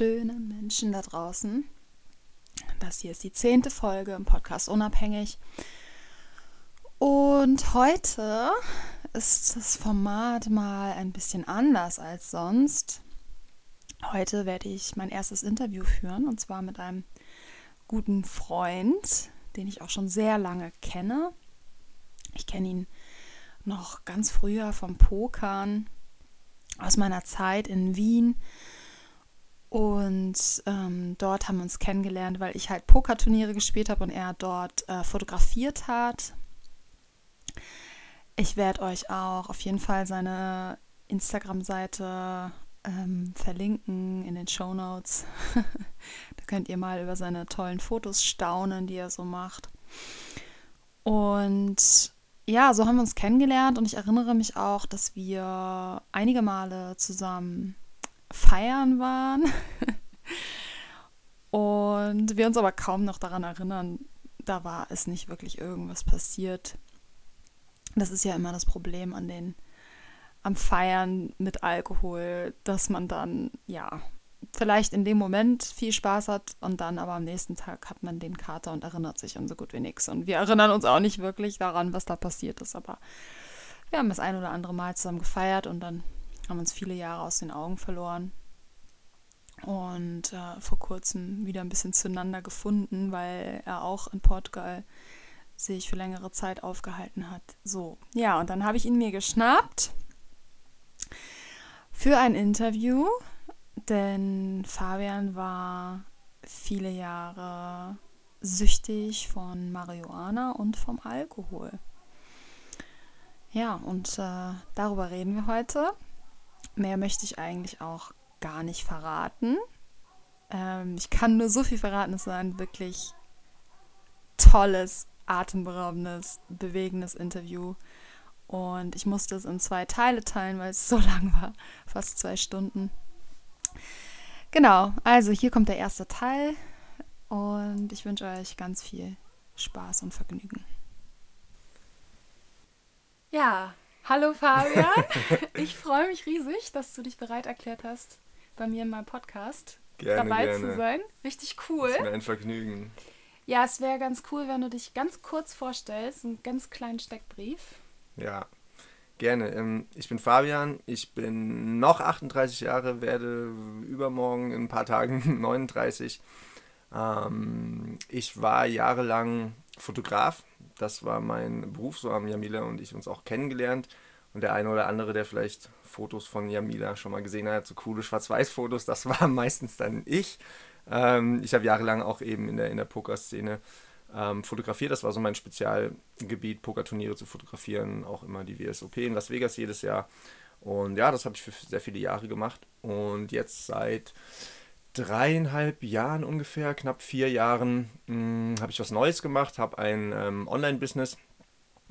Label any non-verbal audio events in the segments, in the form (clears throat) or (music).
Wunderschönen Menschen da draußen. Das hier ist die zehnte Folge im Podcast Unabhängig. Und heute ist das Format mal ein bisschen anders als sonst. Heute werde ich mein erstes Interview führen und zwar mit einem guten Freund, den ich auch schon sehr lange kenne. Ich kenne ihn noch ganz früher vom Pokern aus meiner Zeit in Wien und ähm, dort haben wir uns kennengelernt, weil ich halt Pokerturniere gespielt habe und er dort äh, fotografiert hat. Ich werde euch auch auf jeden Fall seine Instagram-Seite ähm, verlinken in den Show Notes. (laughs) da könnt ihr mal über seine tollen Fotos staunen, die er so macht. Und ja, so haben wir uns kennengelernt und ich erinnere mich auch, dass wir einige Male zusammen feiern waren. (laughs) und wir uns aber kaum noch daran erinnern, da war es nicht wirklich irgendwas passiert. Das ist ja immer das Problem an den am Feiern mit Alkohol, dass man dann ja vielleicht in dem Moment viel Spaß hat und dann aber am nächsten Tag hat man den Kater und erinnert sich an so gut wie nichts. Und wir erinnern uns auch nicht wirklich daran, was da passiert ist, aber wir haben das ein oder andere Mal zusammen gefeiert und dann haben uns viele Jahre aus den Augen verloren und äh, vor kurzem wieder ein bisschen zueinander gefunden, weil er auch in Portugal sich für längere Zeit aufgehalten hat. So, ja, und dann habe ich ihn mir geschnappt für ein Interview, denn Fabian war viele Jahre süchtig von Marihuana und vom Alkohol. Ja, und äh, darüber reden wir heute. Mehr möchte ich eigentlich auch gar nicht verraten. Ähm, ich kann nur so viel verraten, es war ein wirklich tolles, atemberaubendes, bewegendes Interview. Und ich musste es in zwei Teile teilen, weil es so (laughs) lang war, fast zwei Stunden. Genau, also hier kommt der erste Teil und ich wünsche euch ganz viel Spaß und Vergnügen. Ja, Hallo Fabian, (laughs) ich freue mich riesig, dass du dich bereit erklärt hast, bei mir in meinem Podcast gerne, dabei gerne. zu sein. Richtig cool. Das ist mir ein Vergnügen. Ja, es wäre ganz cool, wenn du dich ganz kurz vorstellst, einen ganz kleinen Steckbrief. Ja, gerne. Ähm, ich bin Fabian, ich bin noch 38 Jahre, werde übermorgen in ein paar Tagen (laughs) 39. Ähm, ich war jahrelang Fotograf, das war mein Beruf, so haben Jamila und ich uns auch kennengelernt. Und der eine oder andere, der vielleicht Fotos von Jamila schon mal gesehen hat, so coole Schwarz-Weiß-Fotos, das war (laughs) meistens dann ich. Ähm, ich habe jahrelang auch eben in der, in der Pokerszene ähm, fotografiert. Das war so mein Spezialgebiet, Pokerturniere zu fotografieren, auch immer die WSOP in Las Vegas jedes Jahr. Und ja, das habe ich für sehr viele Jahre gemacht. Und jetzt seit dreieinhalb Jahren ungefähr, knapp vier Jahren, hm, habe ich was Neues gemacht, habe ein ähm, Online-Business,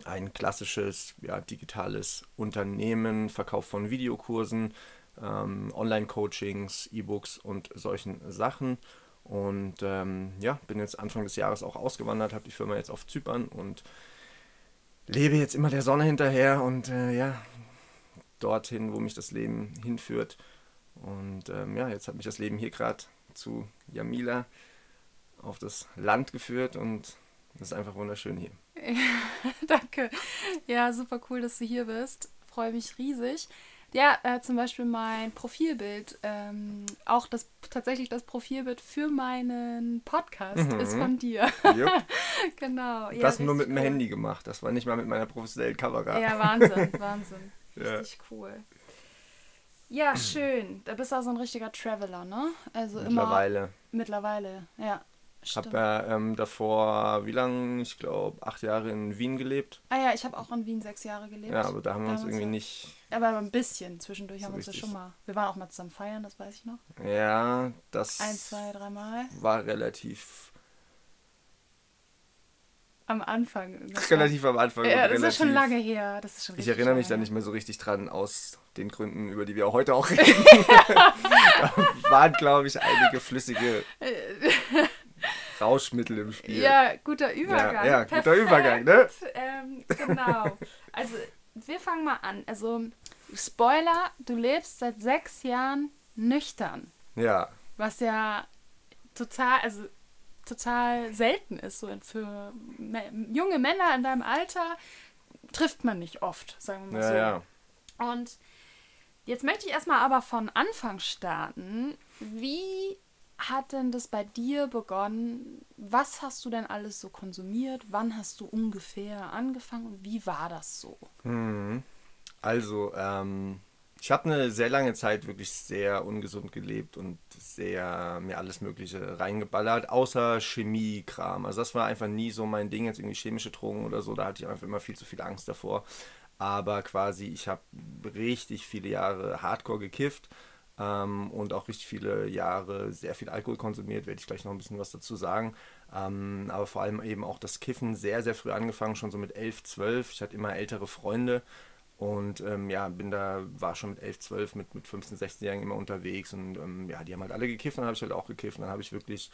ein klassisches ja, digitales Unternehmen, Verkauf von Videokursen, ähm, Online-Coachings, E-Books und solchen Sachen. Und ähm, ja, bin jetzt Anfang des Jahres auch ausgewandert, habe die Firma jetzt auf Zypern und lebe jetzt immer der Sonne hinterher und äh, ja, dorthin, wo mich das Leben hinführt. Und ähm, ja, jetzt hat mich das Leben hier gerade zu Jamila auf das Land geführt und das ist einfach wunderschön hier. Ja, (laughs) danke. Ja, super cool, dass du hier bist. Freue mich riesig. Ja, äh, zum Beispiel mein Profilbild, ähm, auch das tatsächlich das Profilbild für meinen Podcast Mhm. ist von dir. Jupp. (laughs) genau. Ja, das nur mit dem cool. Handy gemacht. Das war nicht mal mit meiner professionellen Kamera. Ja, Wahnsinn, Wahnsinn. (laughs) Ja. Richtig cool. Ja, schön. Da bist du auch so ein richtiger Traveler, ne? Also immer Mittlerweile. mittlerweile, ja. Ich habe ja ähm, davor, wie lange? Ich glaube, acht Jahre in Wien gelebt. Ah ja, ich habe auch in Wien sechs Jahre gelebt. Ja, aber da haben wir uns haben irgendwie ja- nicht. Aber ein bisschen. Zwischendurch So haben wir uns ja schon mal. Wir waren auch mal zusammen feiern, das weiß ich noch. Ja, das Ein, zwei, dreimal. war relativ, Am Anfang. Relativ am Anfang. Ja, das ist schon relativ- lange her. Das ist schon Ich erinnere mich da nicht mehr so richtig dran, aus den Gründen, über die wir auch heute auch reden. (laughs) waren, glaube ich, einige flüssige Rauschmittel im Spiel. Ja, guter Übergang. Ja, ja, guter. Übergang, ne? Ähm, genau. Also, wir fangen mal an. Also, Spoiler, du lebst seit sechs Jahren nüchtern. Ja, Was ja total, also total selten ist. So für junge Männer in deinem Alter trifft man nicht oft, sagen wir mal ja, so. ja. Und jetzt möchte ich erstmal aber von Anfang starten. Wie hat denn das bei dir begonnen? Was hast du denn alles so konsumiert? Wann hast du ungefähr angefangen wie war das so? Mhm. Also, ähm, ich habe eine sehr lange Zeit wirklich sehr ungesund gelebt und sehr mir alles Mögliche reingeballert, außer Chemiekram. Also das war einfach nie so mein Ding, jetzt irgendwie chemische Drogen oder so, da hatte ich einfach immer viel zu viel Angst davor. Aber quasi, ich habe richtig viele Jahre Hardcore gekifft ähm, und auch richtig viele Jahre sehr viel Alkohol konsumiert, werde ich gleich noch ein bisschen was dazu sagen. Ähm, aber vor allem eben auch das Kiffen sehr, sehr früh angefangen, schon so mit 11, 12. Ich hatte immer ältere Freunde und ähm, ja, bin da, war schon mit 11, 12, mit, mit 15, 16-Jährigen immer unterwegs und ähm, ja, die haben halt alle gekifft, dann habe ich halt auch gekifft, dann habe ich wirklich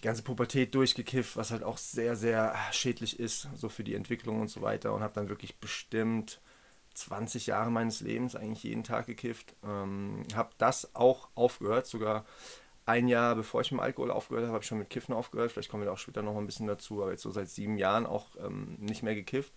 die ganze Pubertät durchgekifft, was halt auch sehr, sehr schädlich ist, so für die Entwicklung und so weiter und habe dann wirklich bestimmt 20 Jahre meines Lebens eigentlich jeden Tag gekifft. Ähm, habe das auch aufgehört, sogar ein Jahr bevor ich mit Alkohol aufgehört habe, habe ich schon mit Kiffen aufgehört. Vielleicht kommen wir da auch später noch ein bisschen dazu, aber jetzt so seit sieben Jahren auch ähm, nicht mehr gekifft.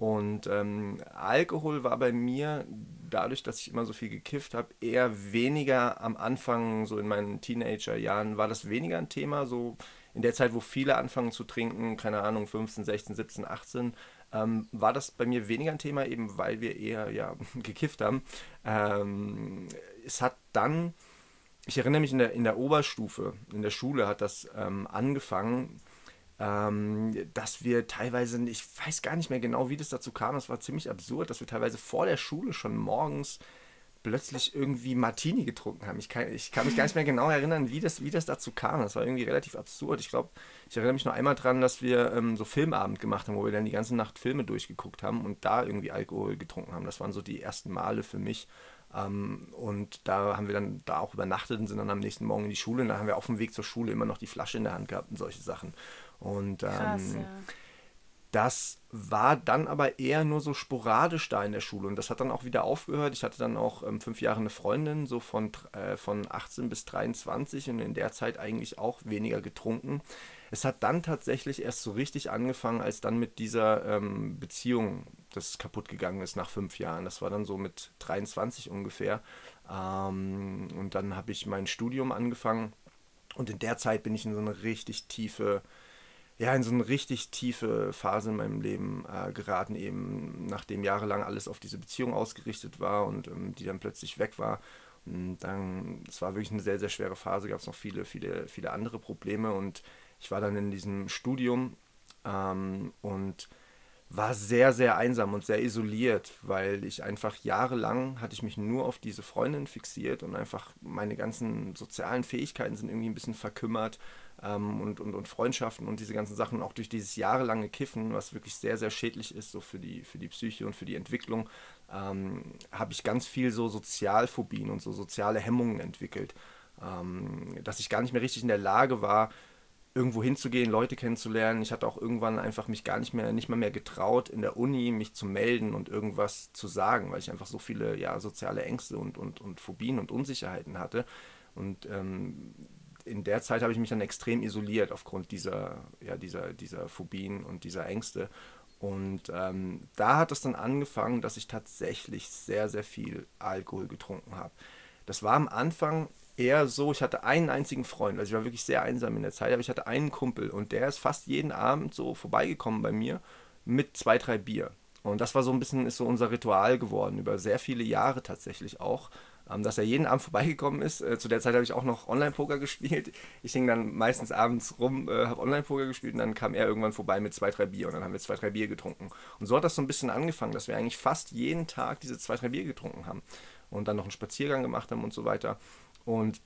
Und ähm, Alkohol war bei mir, dadurch, dass ich immer so viel gekifft habe, eher weniger am Anfang, so in meinen Teenagerjahren, war das weniger ein Thema. So in der Zeit, wo viele anfangen zu trinken, keine Ahnung, 15, 16, 17, 18, ähm, war das bei mir weniger ein Thema, eben weil wir eher ja, (laughs) gekifft haben. Ähm, es hat dann, ich erinnere mich in der, in der Oberstufe, in der Schule hat das ähm, angefangen, dass wir teilweise, ich weiß gar nicht mehr genau, wie das dazu kam, es war ziemlich absurd, dass wir teilweise vor der Schule schon morgens plötzlich irgendwie Martini getrunken haben. Ich kann, ich kann mich gar nicht mehr genau erinnern, wie das, wie das dazu kam. Das war irgendwie relativ absurd. Ich glaube, ich erinnere mich noch einmal dran, dass wir ähm, so Filmabend gemacht haben, wo wir dann die ganze Nacht Filme durchgeguckt haben und da irgendwie Alkohol getrunken haben. Das waren so die ersten Male für mich. Ähm, und da haben wir dann da auch übernachtet und sind dann am nächsten Morgen in die Schule. Und da haben wir auf dem Weg zur Schule immer noch die Flasche in der Hand gehabt und solche Sachen. Und ähm, Krass, ja. das war dann aber eher nur so sporadisch da in der Schule und das hat dann auch wieder aufgehört. Ich hatte dann auch ähm, fünf Jahre eine Freundin, so von, äh, von 18 bis 23 und in der Zeit eigentlich auch weniger getrunken. Es hat dann tatsächlich erst so richtig angefangen, als dann mit dieser ähm, Beziehung das kaputt gegangen ist nach fünf Jahren. Das war dann so mit 23 ungefähr. Ähm, und dann habe ich mein Studium angefangen und in der Zeit bin ich in so eine richtig tiefe ja, in so eine richtig tiefe Phase in meinem Leben äh, geraten, eben nachdem jahrelang alles auf diese Beziehung ausgerichtet war und ähm, die dann plötzlich weg war. Und dann, es war wirklich eine sehr, sehr schwere Phase, gab es noch viele, viele, viele andere Probleme und ich war dann in diesem Studium ähm, und war sehr, sehr einsam und sehr isoliert, weil ich einfach jahrelang hatte ich mich nur auf diese Freundin fixiert und einfach meine ganzen sozialen Fähigkeiten sind irgendwie ein bisschen verkümmert ähm, und, und, und Freundschaften und diese ganzen Sachen, auch durch dieses jahrelange Kiffen, was wirklich sehr, sehr schädlich ist, so für die, für die Psyche und für die Entwicklung, ähm, habe ich ganz viel so Sozialphobien und so soziale Hemmungen entwickelt, ähm, dass ich gar nicht mehr richtig in der Lage war, irgendwo hinzugehen, Leute kennenzulernen. Ich hatte auch irgendwann einfach mich gar nicht mehr, nicht mal mehr getraut, in der Uni mich zu melden und irgendwas zu sagen, weil ich einfach so viele ja, soziale Ängste und, und, und Phobien und Unsicherheiten hatte. Und ähm, in der Zeit habe ich mich dann extrem isoliert aufgrund dieser, ja, dieser, dieser Phobien und dieser Ängste. Und ähm, da hat es dann angefangen, dass ich tatsächlich sehr, sehr viel Alkohol getrunken habe. Das war am Anfang eher so, ich hatte einen einzigen Freund, also ich war wirklich sehr einsam in der Zeit, aber ich hatte einen Kumpel und der ist fast jeden Abend so vorbeigekommen bei mir mit zwei, drei Bier. Und das war so ein bisschen, ist so unser Ritual geworden, über sehr viele Jahre tatsächlich auch, dass er jeden Abend vorbeigekommen ist. Äh, zu der Zeit habe ich auch noch Online-Poker (laughs) gespielt. Ich hing dann meistens abends rum, äh, habe Online-Poker gespielt und dann kam er irgendwann vorbei mit zwei, drei Bier und dann haben wir zwei, drei Bier getrunken. Und so hat das so ein bisschen angefangen, dass wir eigentlich fast jeden Tag diese zwei, drei Bier getrunken haben und dann noch einen Spaziergang gemacht haben und so weiter. Und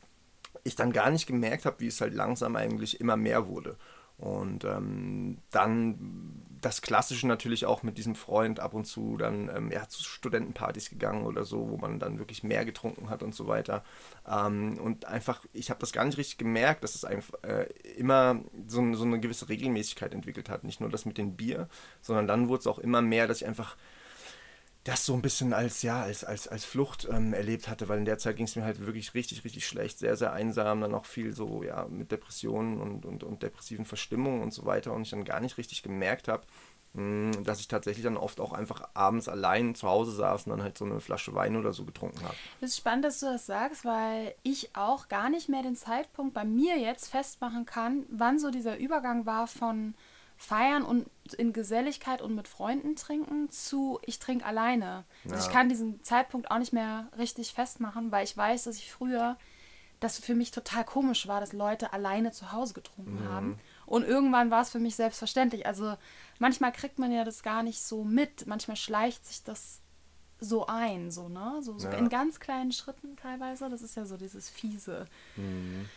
ich dann gar nicht gemerkt habe, wie es halt langsam eigentlich immer mehr wurde. Und ähm, dann das Klassische natürlich auch mit diesem Freund ab und zu dann ähm, ja, zu Studentenpartys gegangen oder so, wo man dann wirklich mehr getrunken hat und so weiter. Ähm, und einfach, ich habe das gar nicht richtig gemerkt, dass es einfach äh, immer so, so eine gewisse Regelmäßigkeit entwickelt hat. Nicht nur das mit dem Bier, sondern dann wurde es auch immer mehr, dass ich einfach das so ein bisschen als, ja, als, als, als Flucht ähm, erlebt hatte, weil in der Zeit ging es mir halt wirklich richtig, richtig schlecht, sehr, sehr einsam, dann auch viel so, ja, mit Depressionen und, und, und depressiven Verstimmungen und so weiter und ich dann gar nicht richtig gemerkt habe, hm, dass ich tatsächlich dann oft auch einfach abends allein zu Hause saß und dann halt so eine Flasche Wein oder so getrunken habe. Es ist spannend, dass du das sagst, weil ich auch gar nicht mehr den Zeitpunkt bei mir jetzt festmachen kann, wann so dieser Übergang war von feiern und in Geselligkeit und mit Freunden trinken zu ich trinke alleine. Ja. Also ich kann diesen Zeitpunkt auch nicht mehr richtig festmachen, weil ich weiß, dass ich früher das für mich total komisch war, dass Leute alleine zu Hause getrunken mhm. haben. Und irgendwann war es für mich selbstverständlich. Also manchmal kriegt man ja das gar nicht so mit. Manchmal schleicht sich das so ein, so, ne? So, so ja. in ganz kleinen Schritten teilweise. Das ist ja so dieses Fiese. Mhm.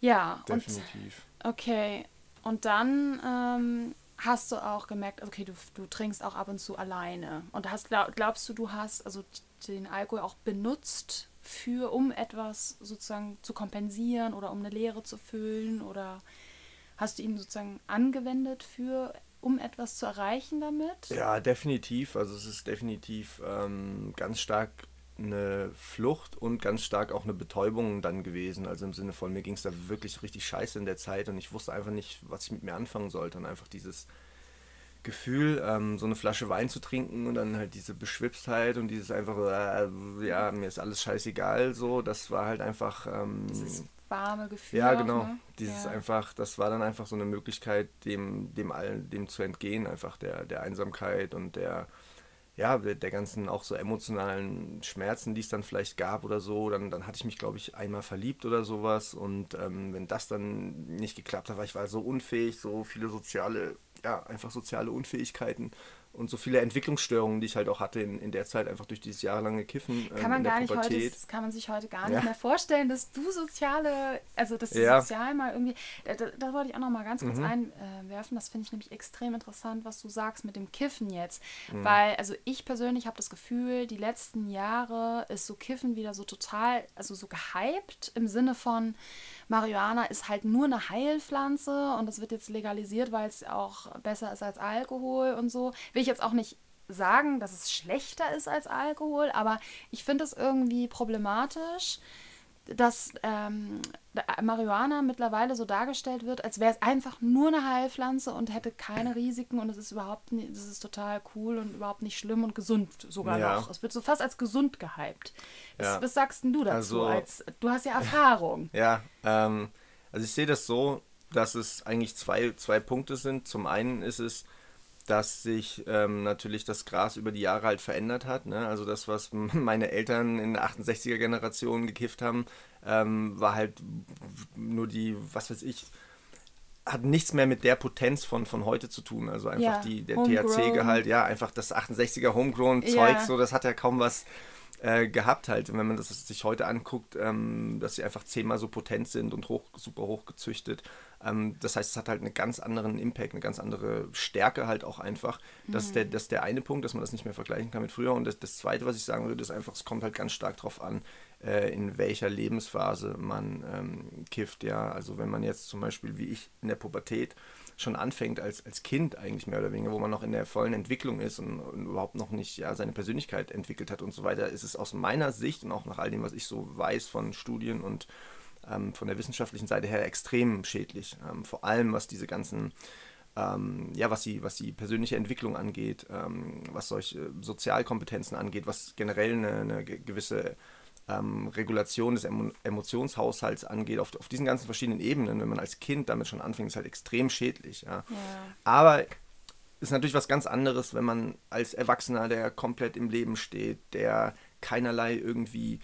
Ja, definitiv. Und, okay. Und dann ähm, hast du auch gemerkt, okay, du, du trinkst auch ab und zu alleine. Und hast, glaub, glaubst du, du hast also den Alkohol auch benutzt für, um etwas sozusagen zu kompensieren oder um eine Leere zu füllen? Oder hast du ihn sozusagen angewendet für um etwas zu erreichen damit? Ja, definitiv. Also es ist definitiv ähm, ganz stark eine Flucht und ganz stark auch eine Betäubung dann gewesen. Also im Sinne von, mir ging es da wirklich richtig scheiße in der Zeit und ich wusste einfach nicht, was ich mit mir anfangen sollte. Und einfach dieses Gefühl, ähm, so eine Flasche Wein zu trinken und dann halt diese Beschwipstheit und dieses einfach, äh, ja, mir ist alles scheißegal, so, das war halt einfach. Ähm, dieses warme Gefühl. Ja, genau. Auch, ne? Dieses ja. einfach, das war dann einfach so eine Möglichkeit, dem, dem allen, dem zu entgehen, einfach der, der Einsamkeit und der ja, der ganzen auch so emotionalen Schmerzen, die es dann vielleicht gab oder so, dann, dann hatte ich mich, glaube ich, einmal verliebt oder sowas. Und ähm, wenn das dann nicht geklappt hat, weil ich war so unfähig, so viele soziale, ja, einfach soziale Unfähigkeiten und so viele Entwicklungsstörungen, die ich halt auch hatte in, in der Zeit, einfach durch dieses jahrelange Kiffen. Kann ähm, man gar nicht heute, das kann man sich heute gar nicht ja. mehr vorstellen, dass du soziale, also dass du ja. sozial mal irgendwie, da, da, da, wollte ich auch noch mal ganz kurz mhm. einwerfen, das finde ich nämlich extrem interessant, was du sagst mit dem Kiffen jetzt, mhm. weil, also ich persönlich habe das Gefühl, die letzten Jahre ist so Kiffen wieder so total, also so gehypt im Sinne von, Marihuana ist halt nur eine Heilpflanze und das wird jetzt legalisiert, weil es auch besser ist als Alkohol und so. Will ich jetzt auch nicht sagen, dass es schlechter ist als Alkohol, aber ich finde es irgendwie problematisch, dass ähm, Marihuana mittlerweile so dargestellt wird, als wäre es einfach nur eine Heilpflanze und hätte keine Risiken und es ist überhaupt nicht, es ist total cool und überhaupt nicht schlimm und gesund sogar ja. noch. Es wird so fast als gesund gehypt. Ja. Was, was, sagst denn du dazu? Also, als, du hast ja (laughs) Erfahrung. Ja, ähm, also ich sehe das so, dass es eigentlich zwei, zwei Punkte sind. Zum einen ist es, dass sich ähm, natürlich das Gras über die Jahre halt verändert hat. Ne? Also das, was (laughs) meine Eltern in der 68er Generation gekifft haben, ähm, war halt nur die, was weiß ich, hat nichts mehr mit der Potenz von, von heute zu tun. Also einfach ja, die, der THC-Gehalt, ja, einfach das 68er Homegrown-Zeug, ja. so, das hat ja kaum was äh, gehabt halt. Und wenn man das sich heute anguckt, ähm, dass sie einfach zehnmal so potent sind und hoch, super hoch gezüchtet. Ähm, das heißt, es hat halt einen ganz anderen Impact, eine ganz andere Stärke halt auch einfach. Das, mhm. ist der, das ist der eine Punkt, dass man das nicht mehr vergleichen kann mit früher. Und das, das zweite, was ich sagen würde, ist einfach, es kommt halt ganz stark darauf an, äh, in welcher Lebensphase man ähm, kifft. Ja, also wenn man jetzt zum Beispiel wie ich in der Pubertät schon anfängt als, als Kind eigentlich mehr oder weniger, wo man noch in der vollen Entwicklung ist und, und, überhaupt noch nicht ja, seine Persönlichkeit entwickelt hat und so weiter, ist es aus meiner Sicht und auch nach all dem, was ich so weiß von Studien und ähm, von der wissenschaftlichen Seite her extrem schädlich. Ähm, vor allem was diese ganzen ähm, ja, was die, was die persönliche Entwicklung angeht, ähm, was solche Sozialkompetenzen angeht, was generell eine, eine gewisse ähm, Regulation des Emo Emotionshaushalts angeht, auf, auf diesen ganzen verschiedenen Ebenen, wenn man als Kind damit schon anfängt, ist halt extrem schädlich. Ja. ja. Aber ist natürlich was ganz anderes, wenn man als Erwachsener, der komplett im Leben steht, der keinerlei irgendwie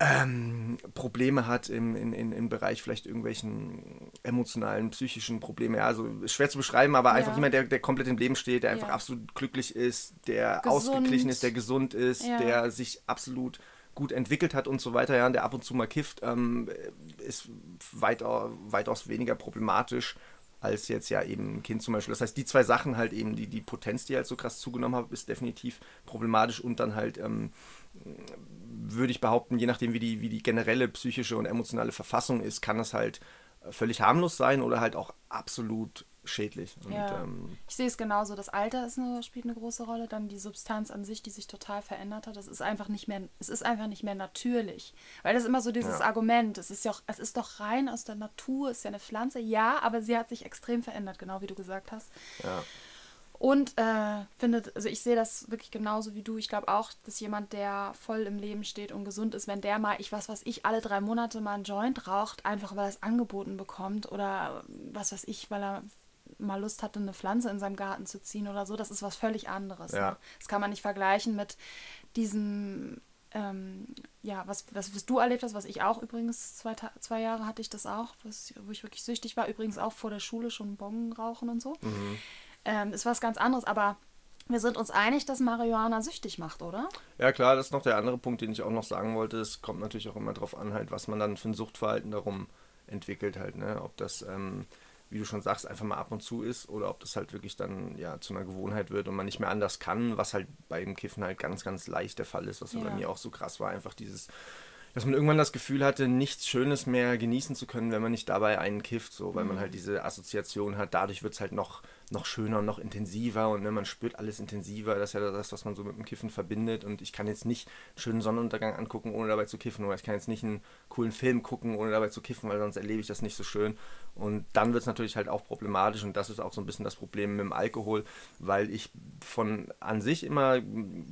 ähm, Probleme hat im, in, in, im Bereich vielleicht irgendwelchen emotionalen, psychischen Probleme. Ja, also schwer zu beschreiben, aber ja. einfach jemand, der, der komplett im Leben steht, der einfach ja. absolut glücklich ist, der gesund. ausgeglichen ist, der gesund ist, der sich absolut gut entwickelt hat und so weiter, ja, und der ab und zu mal kifft, ähm, ist weit, weitaus weniger problematisch als jetzt ja eben ein Kind zum Beispiel. Das heißt, die zwei Sachen halt eben, die, die Potenz, die halt so krass zugenommen hat, ist definitiv problematisch und dann halt, ähm, würde ich behaupten, je nachdem, wie die, wie die generelle psychische und emotionale Verfassung ist, kann es halt völlig harmlos sein oder halt auch absolut schädlich. Und, ja. ähm, ich sehe es genauso. Das Alter ist eine, spielt eine große Rolle. Dann die Substanz an sich, die sich total verändert hat. Das ist einfach nicht mehr, es ist einfach nicht mehr natürlich. Weil das ist immer so dieses ja. Argument. Es ist ja auch, es ist doch rein aus der Natur, ist ja eine Pflanze. Ja, aber sie hat sich extrem verändert, genau wie du gesagt hast. Ja. Und äh, findet, also ich sehe das wirklich genauso wie du. Ich glaube auch, dass jemand, der voll im Leben steht und gesund ist, wenn der mal, ich weiß was ich, alle drei Monate mal einen Joint raucht, einfach weil er es angeboten bekommt oder was weiß ich, weil er mal Lust hatte, eine Pflanze in seinem Garten zu ziehen oder so, das ist was völlig anderes. Ja. Ne? Das kann man nicht vergleichen mit diesem, ähm, ja, was, was, was du erlebt hast, was ich auch übrigens, zwei, zwei Jahre hatte ich das auch, was, wo ich wirklich süchtig war, übrigens auch vor der Schule schon Bongen rauchen und so. Mhm. Ähm, ist was ganz anderes, aber wir sind uns einig, dass Marihuana süchtig macht, oder? Ja, klar, das ist noch der andere Punkt, den ich auch noch sagen wollte. Es kommt natürlich auch immer darauf an, halt, was man dann für ein Suchtverhalten darum entwickelt, halt, ne? Ob das ähm, wie du schon sagst, einfach mal ab und zu ist oder ob das halt wirklich dann ja zu einer Gewohnheit wird und man nicht mehr anders kann, was halt beim Kiffen halt ganz, ganz leicht der Fall ist, was ja. bei mir auch so krass war, einfach dieses, dass man irgendwann das Gefühl hatte, nichts Schönes mehr genießen zu können, wenn man nicht dabei einen kifft, so, weil mhm. man halt diese Assoziation hat, dadurch wird es halt noch noch schöner und noch intensiver und ne, man spürt alles intensiver. Das ist ja das, was man so mit dem Kiffen verbindet. Und ich kann jetzt nicht einen schönen Sonnenuntergang angucken, ohne dabei zu kiffen. Oder ich kann jetzt nicht einen coolen Film gucken, ohne dabei zu kiffen, weil sonst erlebe ich das nicht so schön. Und dann wird es natürlich halt auch problematisch. Und das ist auch so ein bisschen das Problem mit dem Alkohol, weil ich von an sich immer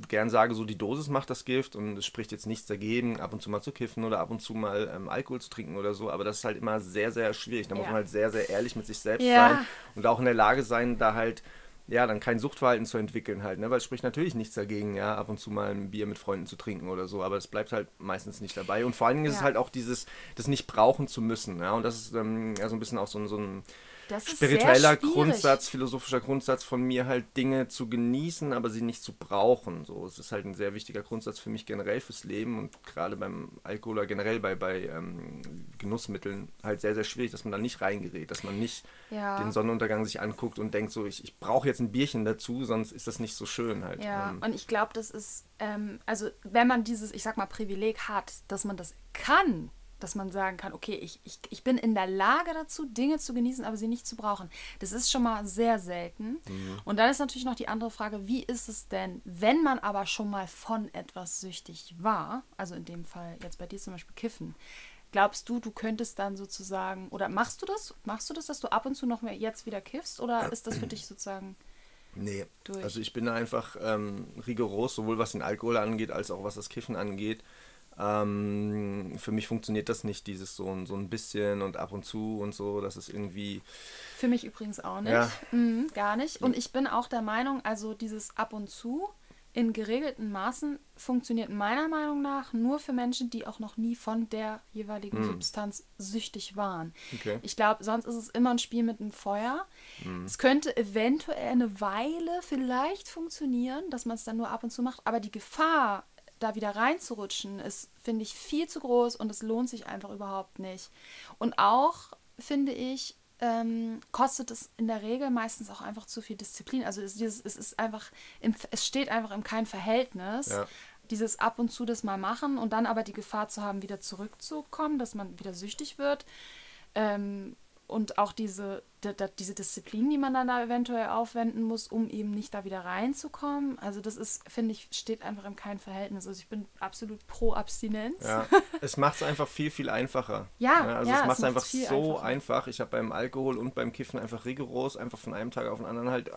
gern sage, so die Dosis macht das Gift und es spricht jetzt nichts dagegen, ab und zu mal zu kiffen oder ab und zu mal ähm, Alkohol zu trinken oder so. Aber das ist halt immer sehr, sehr schwierig. Da ja. muss man halt sehr, sehr ehrlich mit sich selbst ja. sein und auch in der Lage sein, sein, da halt ja, dann kein Suchtverhalten zu entwickeln halt, ne? Weil es spricht natürlich nichts dagegen, ja, ab und zu mal ein Bier mit Freunden zu trinken oder so, aber es bleibt halt meistens nicht dabei. Und vor allen Dingen ja. ist es halt auch dieses, das nicht brauchen zu müssen, ja. Und das ist ähm, ja so ein bisschen auch so, so ein spiritueller Grundsatz, philosophischer Grundsatz von mir, halt Dinge zu genießen, aber sie nicht zu brauchen. So, es ist halt ein sehr wichtiger Grundsatz für mich generell fürs Leben und gerade beim Alkohol oder generell bei, bei ähm, Genussmitteln halt sehr, sehr schwierig, dass man da nicht reingerät, dass man nicht ja. den Sonnenuntergang sich anguckt und denkt so, ich, ich brauche jetzt ein Bierchen dazu, sonst ist das nicht so schön halt. Ja, ähm, und ich glaube, das ist, ähm, also wenn man dieses, ich sag mal, Privileg hat, dass man das kann, dass man sagen kann, okay, ich, ich, ich bin in der Lage dazu, Dinge zu genießen, aber sie nicht zu brauchen. Das ist schon mal sehr selten. Mhm. Und dann ist natürlich noch die andere Frage, wie ist es denn, wenn man aber schon mal von etwas süchtig war, also in dem Fall jetzt bei dir zum Beispiel Kiffen, glaubst du, du könntest dann sozusagen, oder machst du das? Machst du das, dass du ab und zu noch mehr jetzt wieder kiffst? Oder ist das für (clears throat) dich sozusagen... Nee, durch? also ich bin einfach ähm, rigoros, sowohl was den Alkohol angeht, als auch was das Kiffen angeht. Ähm, für mich funktioniert das nicht, dieses so, so ein bisschen und ab und zu und so. Das ist irgendwie. Für mich übrigens auch nicht. Ja. Mhm, gar nicht. Und ich bin auch der Meinung, also dieses ab und zu in geregelten Maßen funktioniert meiner Meinung nach nur für Menschen, die auch noch nie von der jeweiligen mm. Substanz süchtig waren. Okay. Ich glaube, sonst ist es immer ein Spiel mit dem Feuer. Mm. Es könnte eventuell eine Weile vielleicht funktionieren, dass man es dann nur ab und zu macht, aber die Gefahr da wieder reinzurutschen, ist, finde ich, viel zu groß und es lohnt sich einfach überhaupt nicht. Und auch, finde ich, ähm, kostet es in der Regel meistens auch einfach zu viel Disziplin. Also es, dieses, es ist einfach, im, es steht einfach im kein Verhältnis. Ja. Dieses ab und zu das mal machen und dann aber die Gefahr zu haben, wieder zurückzukommen, dass man wieder süchtig wird. Ähm, und auch diese, diese Disziplin, die man dann da eventuell aufwenden muss, um eben nicht da wieder reinzukommen. Also das ist, finde ich, steht einfach in keinem Verhältnis. Also ich bin absolut pro Abstinenz. Ja, (laughs) es macht es einfach viel, viel einfacher. Ja, ja also ja, es macht es einfach so einfacher. einfach. Ich habe beim Alkohol und beim Kiffen einfach rigoros, einfach von einem Tag auf den anderen halt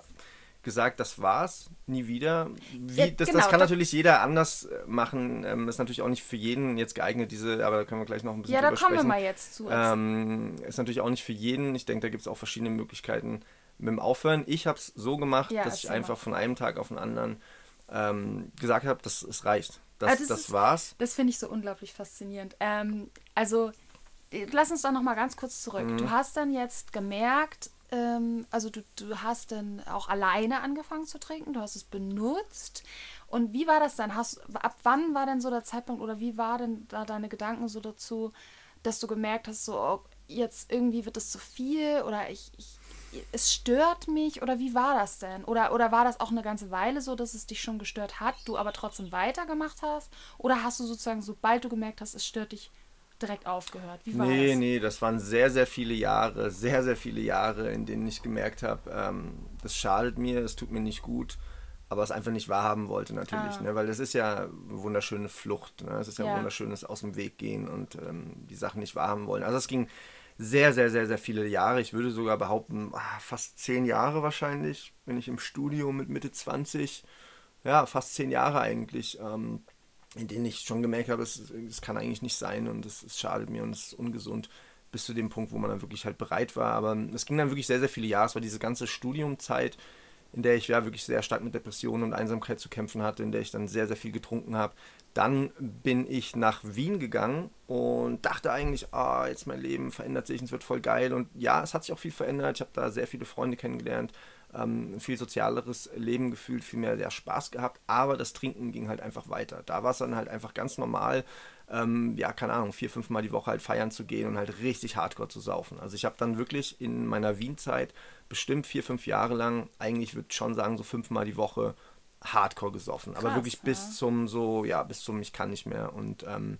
gesagt, das war's, nie wieder. Wie, Ja, das, genau, das kann das- natürlich jeder anders äh, machen. Ähm, ist natürlich auch nicht für jeden jetzt geeignet, diese, aber da können wir gleich noch ein bisschen Ja, da kommen wir sprechen. mal jetzt zu. Ähm, ist natürlich auch nicht für jeden. Ich denke, da gibt es auch verschiedene Möglichkeiten mit dem Aufhören. Ich habe es so gemacht, Ja, dass ich einfach mal. von einem Tag auf den anderen ähm, gesagt habe, dass es reicht. Das, Ah, das das, ist- war's. Das finde ich so unglaublich faszinierend. Ähm, also, äh, lass uns doch noch mal ganz kurz zurück. Mhm. Du hast dann jetzt gemerkt, ähm, also du, du hast dann auch alleine angefangen zu trinken, du hast es benutzt. Und wie war das dann? Hast, ab wann war denn so der Zeitpunkt oder wie war denn da deine Gedanken so dazu, dass du gemerkt hast, so oh, jetzt irgendwie wird es zu viel oder ich, ich es stört mich oder wie war das denn? Oder, oder war das auch eine ganze Weile so, dass es dich schon gestört hat, du aber trotzdem weitergemacht hast? Oder hast du sozusagen, sobald du gemerkt hast, es stört dich, direkt aufgehört? Wie war Nee, das? nee, das waren sehr, sehr viele Jahre, sehr, sehr viele Jahre, in denen ich gemerkt habe, ähm, das schadet mir, es tut mir nicht gut, aber es einfach nicht wahrhaben wollte natürlich, Ah. ne? weil das ist ja eine wunderschöne Flucht, ne? es ist ja, Ja. ein wunderschönes aus dem Weg gehen und ähm, die Sachen nicht wahrhaben wollen. Also es ging sehr, sehr, sehr, sehr viele Jahre. Ich würde sogar behaupten, ah, fast zehn Jahre wahrscheinlich, wenn ich im Studium mit Mitte 20, ja, fast zehn Jahre eigentlich, ähm, in denen ich schon gemerkt habe, es, es kann eigentlich nicht sein und es, es schadet mir und es ist ungesund, bis zu dem Punkt, wo man dann wirklich halt bereit war. Aber es ging dann wirklich sehr, sehr viele Jahre. Es war diese ganze Studiumzeit, in der ich ja wirklich sehr stark mit Depressionen und Einsamkeit zu kämpfen hatte, in der ich dann sehr, sehr viel getrunken habe. Dann bin ich nach Wien gegangen und dachte eigentlich, ah, jetzt mein Leben verändert sich, es wird voll geil. Und ja, es hat sich auch viel verändert. Ich habe da sehr viele Freunde kennengelernt, ähm, ein viel sozialeres Leben gefühlt, viel mehr sehr Spaß gehabt. Aber das Trinken ging halt einfach weiter. Da war es dann halt einfach ganz normal, ähm, ja, keine Ahnung, vier, fünf Mal die Woche halt feiern zu gehen und halt richtig hardcore zu saufen. Also ich habe dann wirklich in meiner Wien-Zeit bestimmt vier, fünf Jahre lang, eigentlich würde ich schon sagen, so fünfmal die Woche hardcore gesoffen. Aber Krass, wirklich ja. bis zum so, ja, bis zum Ich kann nicht mehr. Und ähm,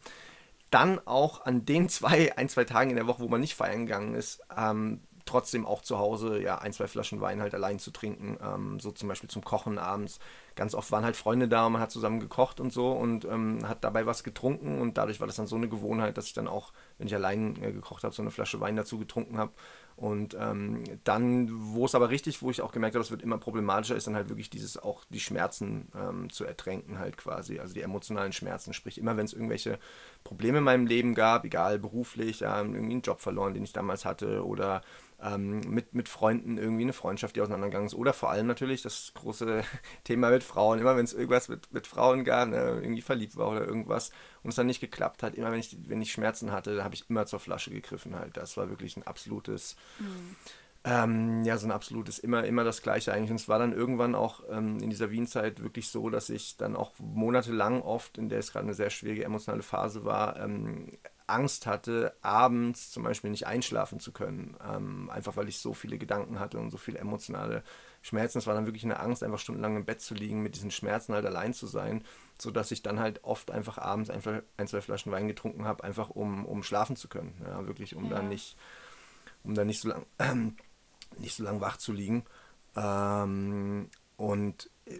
dann auch an den (laughs) zwei, ein, zwei Tagen in der Woche, wo man nicht feiern gegangen ist, ähm, trotzdem auch zu Hause ja ein, zwei Flaschen Wein halt allein zu trinken, ähm, so zum Beispiel zum Kochen abends. Ganz oft waren halt Freunde da und man hat zusammen gekocht und so und ähm, hat dabei was getrunken und dadurch war das dann so eine Gewohnheit, dass ich dann auch, wenn ich allein äh, gekocht habe, so eine Flasche Wein dazu getrunken habe. Und ähm, dann, wo es aber richtig, wo ich auch gemerkt habe, es wird immer problematischer, ist dann halt wirklich dieses auch die Schmerzen ähm, zu ertränken halt quasi, also die emotionalen Schmerzen. Sprich, immer wenn es irgendwelche Probleme in meinem Leben gab, egal beruflich, ja, irgendwie einen Job verloren, den ich damals hatte oder ähm, mit, mit Freunden irgendwie eine Freundschaft, die auseinandergegangen ist. Oder vor allem natürlich das große (laughs) Thema mit Frauen. Immer wenn es irgendwas mit, mit Frauen gab, ne, irgendwie verliebt war oder irgendwas und es dann nicht geklappt hat, immer wenn ich, wenn ich Schmerzen hatte, habe ich immer zur Flasche gegriffen halt. Das war wirklich ein absolutes, ähm, ja, so ein absolutes, immer, immer das Gleiche eigentlich. Und es war dann irgendwann auch ähm, in dieser Wien-Zeit wirklich so, dass ich dann auch monatelang oft, in der es gerade eine sehr schwierige emotionale Phase war, ähm, Angst hatte, abends zum Beispiel nicht einschlafen zu können. Ähm, einfach weil ich so viele Gedanken hatte und so viele emotionale Schmerzen. Es war dann wirklich eine Angst, einfach stundenlang im Bett zu liegen, mit diesen Schmerzen halt allein zu sein, sodass ich dann halt oft einfach abends einfach ein, zwei Flaschen Wein getrunken habe, einfach um, um schlafen zu können. Ja, wirklich, um Ja. dann nicht, um dann nicht so lang, nicht so lang wach zu liegen. Ähm, und äh,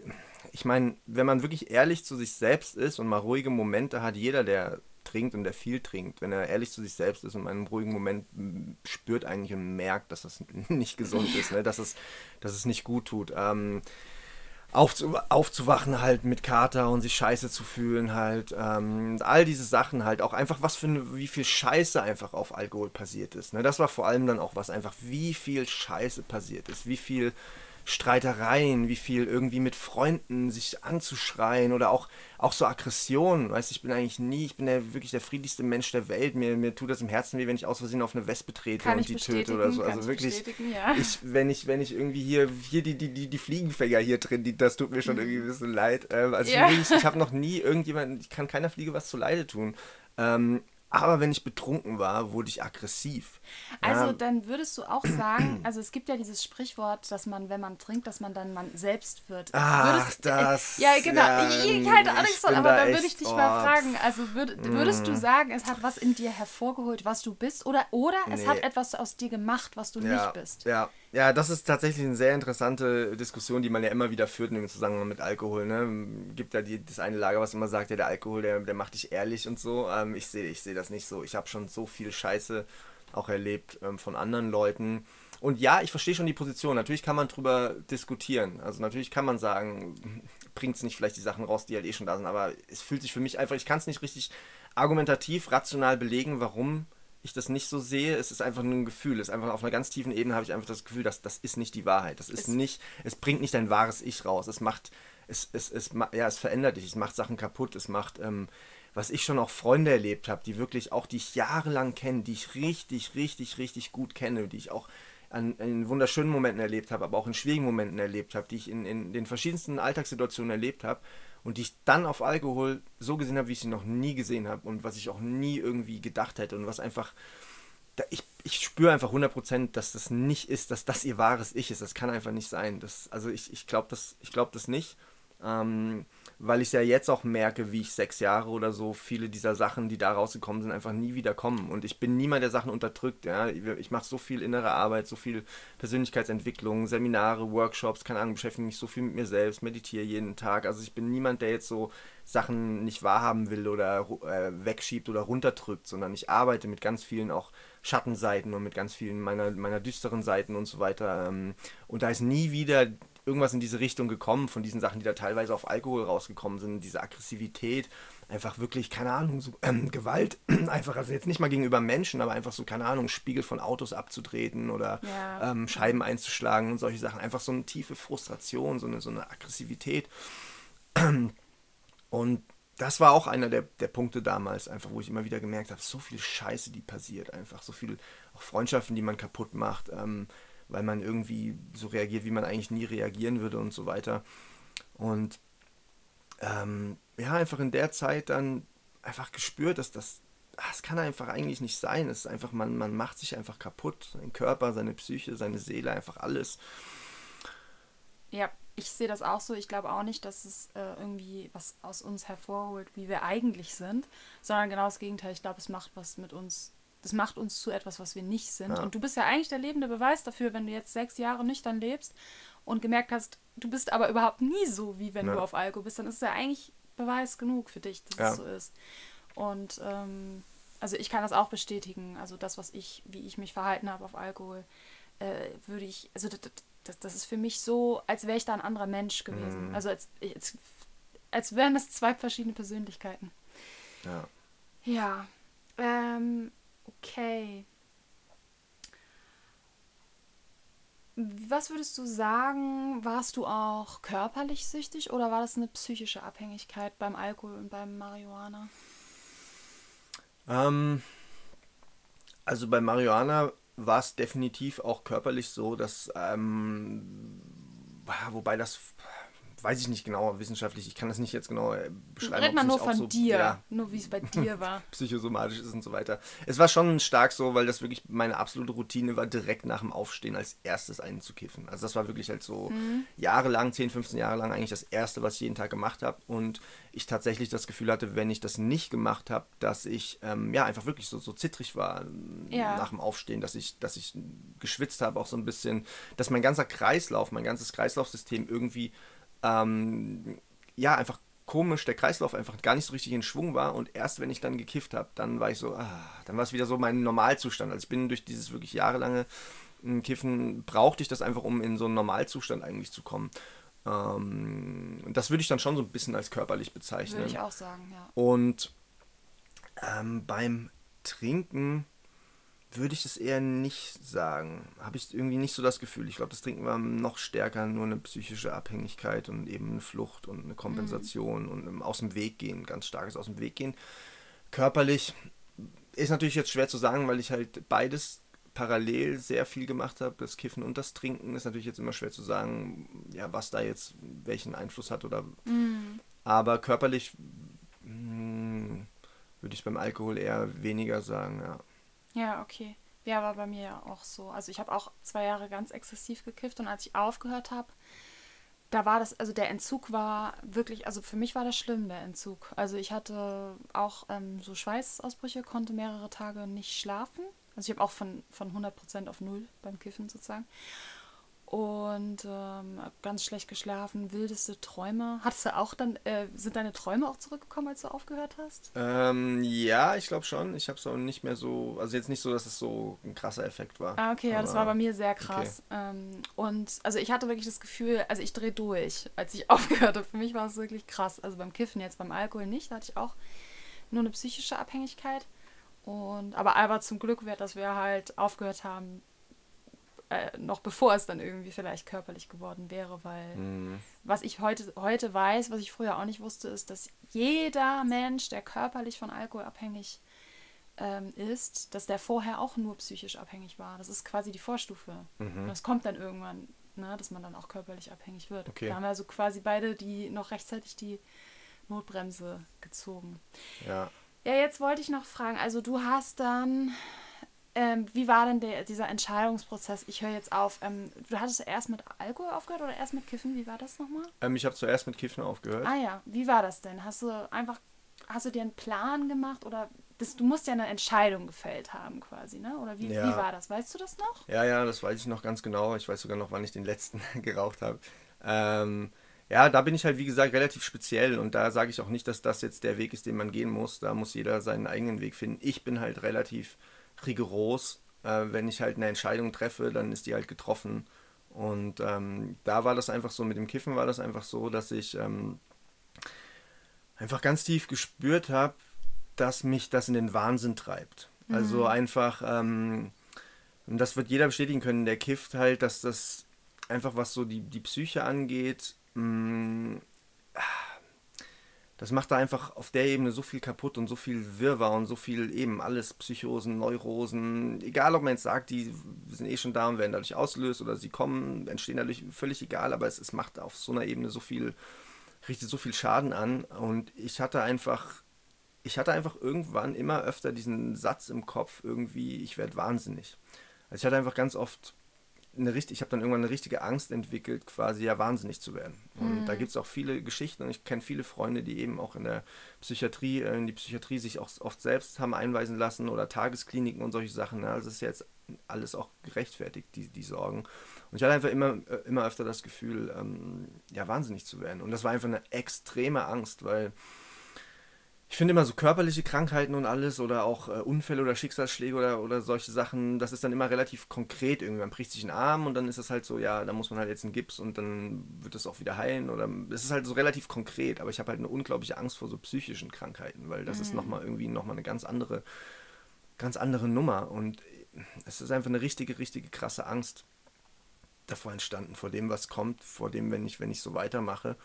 ich meine, wenn man wirklich ehrlich zu sich selbst ist und mal ruhige Momente hat, jeder, der trinkt und der viel trinkt, wenn er ehrlich zu sich selbst ist und in einem ruhigen Moment spürt eigentlich und merkt, dass das (laughs) nicht gesund ist, ne? dass, es, dass es nicht gut tut. Ähm, aufzu aufzuwachen halt mit Kater und sich scheiße zu fühlen halt. Ähm, all diese Sachen halt. Auch einfach was für wie viel Scheiße einfach auf Alkohol passiert ist. Ne? Das war vor allem dann auch was einfach, wie viel Scheiße passiert ist. Wie viel Streitereien, wie viel irgendwie mit Freunden sich anzuschreien oder auch, auch so Aggressionen. Weißt du, ich bin eigentlich nie, ich bin der, wirklich der friedlichste Mensch der Welt. Mir, mir tut das im Herzen weh, wenn ich aus Versehen auf eine Wespe trete Kann und die töte oder so. Also ich wirklich, ja. ich, wenn ich, wenn ich irgendwie hier, hier die, die, die, die Fliegenfänger hier drin, die, das tut mir schon irgendwie ein bisschen leid. Ähm, also Mhm. Ja. ich, ich habe noch nie irgendjemand, ich kann keiner Fliege was zu Leide tun. Ähm, Aber wenn ich betrunken war, wurde ich aggressiv. Also ja, dann würdest du auch sagen, (clears throat) also es gibt ja dieses Sprichwort, dass man, wenn man trinkt, dass man dann man selbst wird. Ach, würdest, das. Äh, ja, genau. ja, ich, auch nichts ich von, aber da dann würde ich dich oh, mal fragen, also würd, würdest Mm. du sagen, es hat was in dir hervorgeholt, was du bist, oder, oder es Nee. hat etwas aus dir gemacht, was du ja, nicht bist? Ja, ja, das ist tatsächlich eine sehr interessante Diskussion, die man ja immer wieder führt im Zusammenhang mit Alkohol. Ne? Gibt ja die, das eine Lager, was immer sagt, ja, der Alkohol, der, der macht dich ehrlich und so. Ähm, ich sehe ich seh das nicht so. Ich habe schon so viel Scheiße auch erlebt ähm, von anderen Leuten. Und ja, ich verstehe schon die Position. Natürlich kann man drüber diskutieren. Also natürlich kann man sagen, (laughs) bringt es nicht vielleicht die Sachen raus, die halt eh schon da sind. Aber es fühlt sich für mich einfach, ich kann es nicht richtig argumentativ, rational belegen, warum ich das nicht so sehe. Es ist einfach nur ein Gefühl. Es ist einfach auf einer ganz tiefen Ebene habe ich einfach das Gefühl, dass das ist nicht die Wahrheit. Das ist Es- nicht, es bringt nicht dein wahres Ich raus. Es macht, es, es, es, ja, es verändert dich. Es macht Sachen kaputt. Es macht, ähm, was ich schon auch Freunde erlebt habe, die wirklich auch, die ich jahrelang kenne, die ich richtig, richtig, richtig gut kenne, die ich auch an, in wunderschönen Momenten erlebt habe, aber auch in schwierigen Momenten erlebt habe, die ich in, in den verschiedensten Alltagssituationen erlebt habe und die ich dann auf Alkohol so gesehen habe, wie ich sie noch nie gesehen habe und was ich auch nie irgendwie gedacht hätte und was einfach, ich, ich spüre einfach 100%, dass das nicht ist, dass das ihr wahres Ich ist. Das kann einfach nicht sein. Das, also ich, ich glaube das, ich glaub das nicht. Ähm, weil ich ja jetzt auch merke, wie ich sechs Jahre oder so viele dieser Sachen, die da rausgekommen sind, einfach nie wieder kommen. Und ich bin niemand, der Sachen unterdrückt. Ja? Ich, mache so viel innere Arbeit, so viel Persönlichkeitsentwicklung, Seminare, Workshops, keine Ahnung, beschäftige mich so viel mit mir selbst, meditiere jeden Tag. Also ich bin niemand, der jetzt so Sachen nicht wahrhaben will oder äh, wegschiebt oder runterdrückt, sondern ich arbeite mit ganz vielen auch Schattenseiten und mit ganz vielen meiner, meiner düsteren Seiten und so weiter. Ähm, und da ist nie wieder irgendwas in diese Richtung gekommen, von diesen Sachen, die da teilweise auf Alkohol rausgekommen sind, diese Aggressivität, einfach wirklich, keine Ahnung, so ähm, Gewalt, (clears throat) einfach, also jetzt nicht mal gegenüber Menschen, aber einfach so, keine Ahnung, Spiegel von Autos abzutreten oder Ja. ähm, Scheiben einzuschlagen und solche Sachen, einfach so eine tiefe Frustration, so eine, so eine Aggressivität. (clears throat) Und das war auch einer der, der Punkte damals, einfach, wo ich immer wieder gemerkt habe, so viel Scheiße, die passiert, einfach so viel, auch Freundschaften, die man kaputt macht, ähm, weil man irgendwie so reagiert, wie man eigentlich nie reagieren würde und so weiter. Und ähm, ja, einfach in der Zeit dann einfach gespürt, dass das, ah, das kann einfach eigentlich nicht sein. Es ist einfach, man, man macht sich einfach kaputt, sein Körper, seine Psyche, seine Seele, einfach alles. Ja, ich sehe das auch so. Ich glaube auch nicht, dass es äh, irgendwie was aus uns hervorholt, wie wir eigentlich sind, sondern genau das Gegenteil. Ich glaube, es macht was mit uns. Das macht uns zu etwas, was wir nicht sind. Ja. Und du bist ja eigentlich der lebende Beweis dafür, wenn du jetzt sechs Jahre nüchtern lebst und gemerkt hast, du bist aber überhaupt nie so, wie wenn Ja. du auf Alkohol bist, dann ist ja eigentlich Beweis genug für dich, dass Ja. es so ist. Und ähm, also ich kann das auch bestätigen. Also das, was ich, wie ich mich verhalten habe auf Alkohol, äh, würde ich, also das, das, das ist für mich so, als wäre ich da ein anderer Mensch gewesen. Mhm. Also als, als, als wären das zwei verschiedene Persönlichkeiten. Ja. Ja, ähm, okay. Was würdest du sagen, warst du auch körperlich süchtig oder war das eine psychische Abhängigkeit beim Alkohol und beim Marihuana? Ähm, also bei Marihuana war es definitiv auch körperlich so, dass, ähm, wobei das, weiß ich nicht genau wissenschaftlich, ich kann das nicht jetzt genau äh, beschreiben. Red mal nur von so, dir, Ja, nur wie es bei dir (laughs) war. psychosomatisch ist und so weiter. Es war schon stark so, weil das wirklich meine absolute Routine war, direkt nach dem Aufstehen als erstes einen zu kiffen. Also das war wirklich halt so jahrelang, 10, 15 Jahre lang eigentlich das Erste, was ich jeden Tag gemacht habe. Und ich tatsächlich das Gefühl hatte, wenn ich das nicht gemacht habe, dass ich ähm, ja einfach wirklich so, so zittrig war ähm, Ja. nach dem Aufstehen, dass ich, dass ich geschwitzt habe, auch so ein bisschen, dass mein ganzer Kreislauf, mein ganzes Kreislaufsystem irgendwie ähm, ja, einfach komisch, der Kreislauf einfach gar nicht so richtig in Schwung war und erst wenn ich dann gekifft habe, dann war ich so, ah, dann war es wieder so mein Normalzustand. Also ich bin durch dieses wirklich jahrelange ähm, Kiffen, brauchte ich das einfach, um in so einen Normalzustand eigentlich zu kommen. Ähm, das würde ich dann schon so ein bisschen als körperlich bezeichnen. Würde ich auch sagen, ja. Und ähm, beim Trinken würde ich das eher nicht sagen. Habe ich irgendwie nicht so das Gefühl. Ich glaube, das Trinken war noch stärker nur eine psychische Abhängigkeit und eben eine Flucht und eine Kompensation und ein aus dem Weg gehen, ganz starkes aus dem Weg gehen. Körperlich ist natürlich jetzt schwer zu sagen, weil ich halt beides parallel sehr viel gemacht habe. Das Kiffen und das Trinken ist natürlich jetzt immer schwer zu sagen, ja, was da jetzt welchen Einfluss hat oder Mm. aber körperlich, mh, würde ich beim Alkohol eher weniger sagen, ja. Ja, okay. Ja, war bei mir ja auch so. Also ich habe auch zwei Jahre ganz exzessiv gekifft und als ich aufgehört habe, da war das, also der Entzug war wirklich, also für mich war das schlimm, der Entzug. Also ich hatte auch ähm, so Schweißausbrüche, konnte mehrere Tage nicht schlafen. Also ich habe auch von, von 100% auf Null beim Kiffen sozusagen und ähm, ganz schlecht geschlafen, wildeste Träume. Hattest du auch dann, äh, sind deine Träume auch zurückgekommen, als du aufgehört hast? Ähm, ja, ich glaube schon. Ich habe es auch nicht mehr so, also jetzt nicht so, dass es so ein krasser Effekt war. Ah, okay, ja, das war bei mir sehr krass. Okay. Ähm, und also ich hatte wirklich das Gefühl, also ich drehe durch, als ich (laughs) aufgehört habe. Für mich war es wirklich krass. Also beim Kiffen jetzt, beim Alkohol nicht, da hatte ich auch nur eine psychische Abhängigkeit. Und aber aber zum Glück wäre, dass wir halt aufgehört haben, äh, noch bevor es dann irgendwie vielleicht körperlich geworden wäre, weil mhm. was ich heute, heute weiß, was ich früher auch nicht wusste, ist, dass jeder Mensch, der körperlich von Alkohol abhängig ähm, ist, dass der vorher auch nur psychisch abhängig war. Das ist quasi die Vorstufe. Mhm. Das kommt dann irgendwann, ne, dass man dann auch körperlich abhängig wird. Okay. Da haben wir also quasi beide die noch rechtzeitig die Notbremse gezogen. Ja. Ja, jetzt wollte ich noch fragen, also du hast dann ähm, wie war denn der, dieser Entscheidungsprozess? Ich höre jetzt auf. Ähm, du hattest erst mit Alkohol aufgehört oder erst mit Kiffen? Wie war das nochmal? Ähm, ich habe zuerst mit Kiffen aufgehört. Ah ja, wie war das denn? Hast du einfach, hast du dir einen Plan gemacht oder das, du musst ja eine Entscheidung gefällt haben quasi, ne? Oder wie, ja. wie war das? Weißt du das noch? Ja, ja, das weiß ich noch ganz genau. Ich weiß sogar noch, wann ich den letzten (laughs) geraucht habe. Ähm, ja, da bin ich halt, wie gesagt, relativ speziell und da sage ich auch nicht, dass das jetzt der Weg ist, den man gehen muss. Da muss jeder seinen eigenen Weg finden. Ich bin halt relativ rigoros. Äh, wenn ich halt eine Entscheidung treffe, dann ist die halt getroffen. Und ähm, da war das einfach so, mit dem Kiffen war das einfach so, dass ich ähm, einfach ganz tief gespürt habe, dass mich das in den Wahnsinn treibt. Also mhm. Also einfach, ähm, und das wird jeder bestätigen können, der kifft halt, dass das einfach was so die, die Psyche angeht, mh, mm, das macht da einfach auf der Ebene so viel kaputt und so viel Wirrwarr und so viel eben alles Psychosen, Neurosen, egal ob man jetzt sagt, die sind eh schon da und werden dadurch ausgelöst oder sie kommen, entstehen dadurch völlig egal, aber es, es macht auf so einer Ebene so viel, richtet so viel Schaden an und ich hatte einfach, ich hatte einfach irgendwann immer öfter diesen Satz im Kopf irgendwie, ich werde wahnsinnig. Also ich hatte einfach ganz oft eine richtig, ich habe dann irgendwann eine richtige Angst entwickelt, quasi ja wahnsinnig zu werden. Und mhm. da gibt es auch viele Geschichten und ich kenne viele Freunde, die eben auch in der Psychiatrie, äh, in die Psychiatrie sich auch oft selbst haben einweisen lassen oder Tageskliniken und solche Sachen. Ne? Also ist jetzt alles auch gerechtfertigt, die, die Sorgen. Und ich hatte einfach immer, äh, immer öfter das Gefühl, ähm, ja, wahnsinnig zu werden. Und das war einfach eine extreme Angst, weil ich finde immer so körperliche Krankheiten und alles oder auch äh, Unfälle oder Schicksalsschläge oder, oder solche Sachen, das ist dann immer relativ konkret irgendwie. Man bricht sich einen Arm und dann ist es halt so, ja, da muss man halt jetzt einen Gips und dann wird das auch wieder heilen oder es ist halt so relativ konkret, aber ich habe halt eine unglaubliche Angst vor so psychischen Krankheiten, weil das mhm. ist nochmal irgendwie nochmal eine ganz andere, ganz andere Nummer und es ist einfach eine richtige, richtige krasse Angst davor entstanden, vor dem, was kommt, vor dem, wenn ich, wenn ich so weitermache.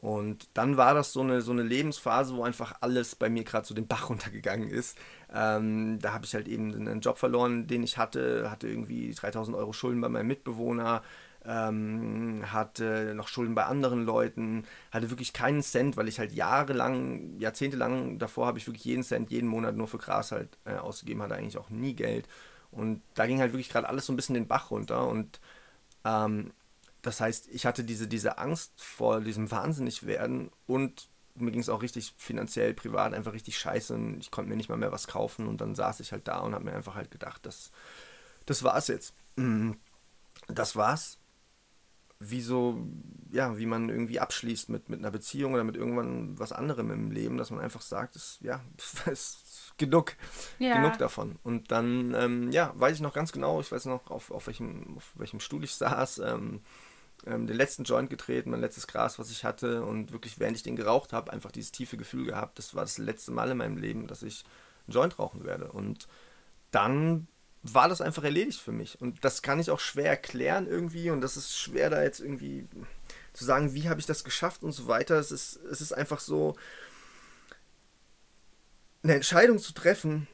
Und dann war das so eine, so eine Lebensphase, wo einfach alles bei mir gerade so den Bach (laughs) runtergegangen ist. Ähm, da habe ich halt eben einen Job verloren, den ich hatte, hatte irgendwie 3000 Euro Schulden bei meinem Mitbewohner, ähm, hatte noch Schulden bei anderen Leuten, hatte wirklich keinen Cent, weil ich halt jahrelang, jahrzehntelang davor habe ich wirklich jeden Cent jeden Monat nur für Gras halt äh, ausgegeben, hatte eigentlich auch nie Geld. Und da ging halt wirklich gerade alles so ein bisschen den Bach runter und ähm, das heißt, ich hatte diese, diese Angst vor diesem Wahnsinnigwerden und mir ging es auch richtig finanziell, privat einfach richtig scheiße und ich konnte mir nicht mal mehr was kaufen und dann saß ich halt da und habe mir einfach halt gedacht, das, das war's jetzt. Mm, das war's. Wie so, ja, wie man irgendwie abschließt mit, mit einer Beziehung oder mit irgendwann was anderem im Leben, dass man einfach sagt, das, ja, (laughs) ist genug, ja. genug davon. Und dann, ähm, ja, weiß ich noch ganz genau, ich weiß noch, auf, auf, welchem, auf welchem Stuhl ich saß, ähm, ähm, den letzten Joint getreten, mein letztes Gras, was ich hatte und wirklich, während ich den geraucht habe, einfach dieses tiefe Gefühl gehabt, das war das letzte Mal in meinem Leben, dass ich einen Joint rauchen werde. Und dann war das einfach erledigt für mich. Und das kann ich auch schwer erklären irgendwie und das ist schwer da jetzt irgendwie zu sagen, wie habe ich das geschafft und so weiter. Es ist, es ist einfach so, eine Entscheidung zu treffen,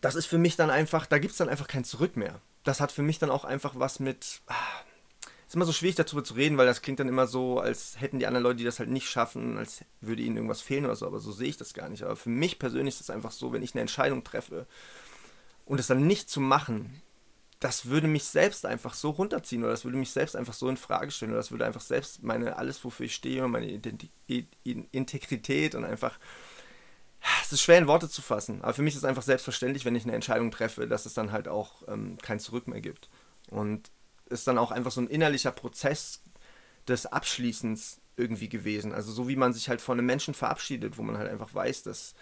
das ist für mich dann einfach, da gibt es dann einfach kein Zurück mehr. Das hat für mich dann auch einfach was mit, ah, ist immer so schwierig darüber zu reden, weil das klingt dann immer so, als hätten die anderen Leute, die das halt nicht schaffen, als würde ihnen irgendwas fehlen oder so, aber so sehe ich das gar nicht. Aber für mich persönlich ist es einfach so, wenn ich eine Entscheidung treffe und es dann nicht zu machen, das würde mich selbst einfach so runterziehen oder das würde mich selbst einfach so in Frage stellen oder das würde einfach selbst meine, alles, wofür ich stehe, meine Integrität und einfach, es ist schwer in Worte zu fassen, aber für mich ist es einfach selbstverständlich, wenn ich eine Entscheidung treffe, dass es dann halt auch ähm, kein Zurück mehr gibt. Und ist dann auch einfach so ein innerlicher Prozess des Abschließens irgendwie gewesen. Also so wie man sich halt von einem Menschen verabschiedet, wo man halt einfach weiß, dass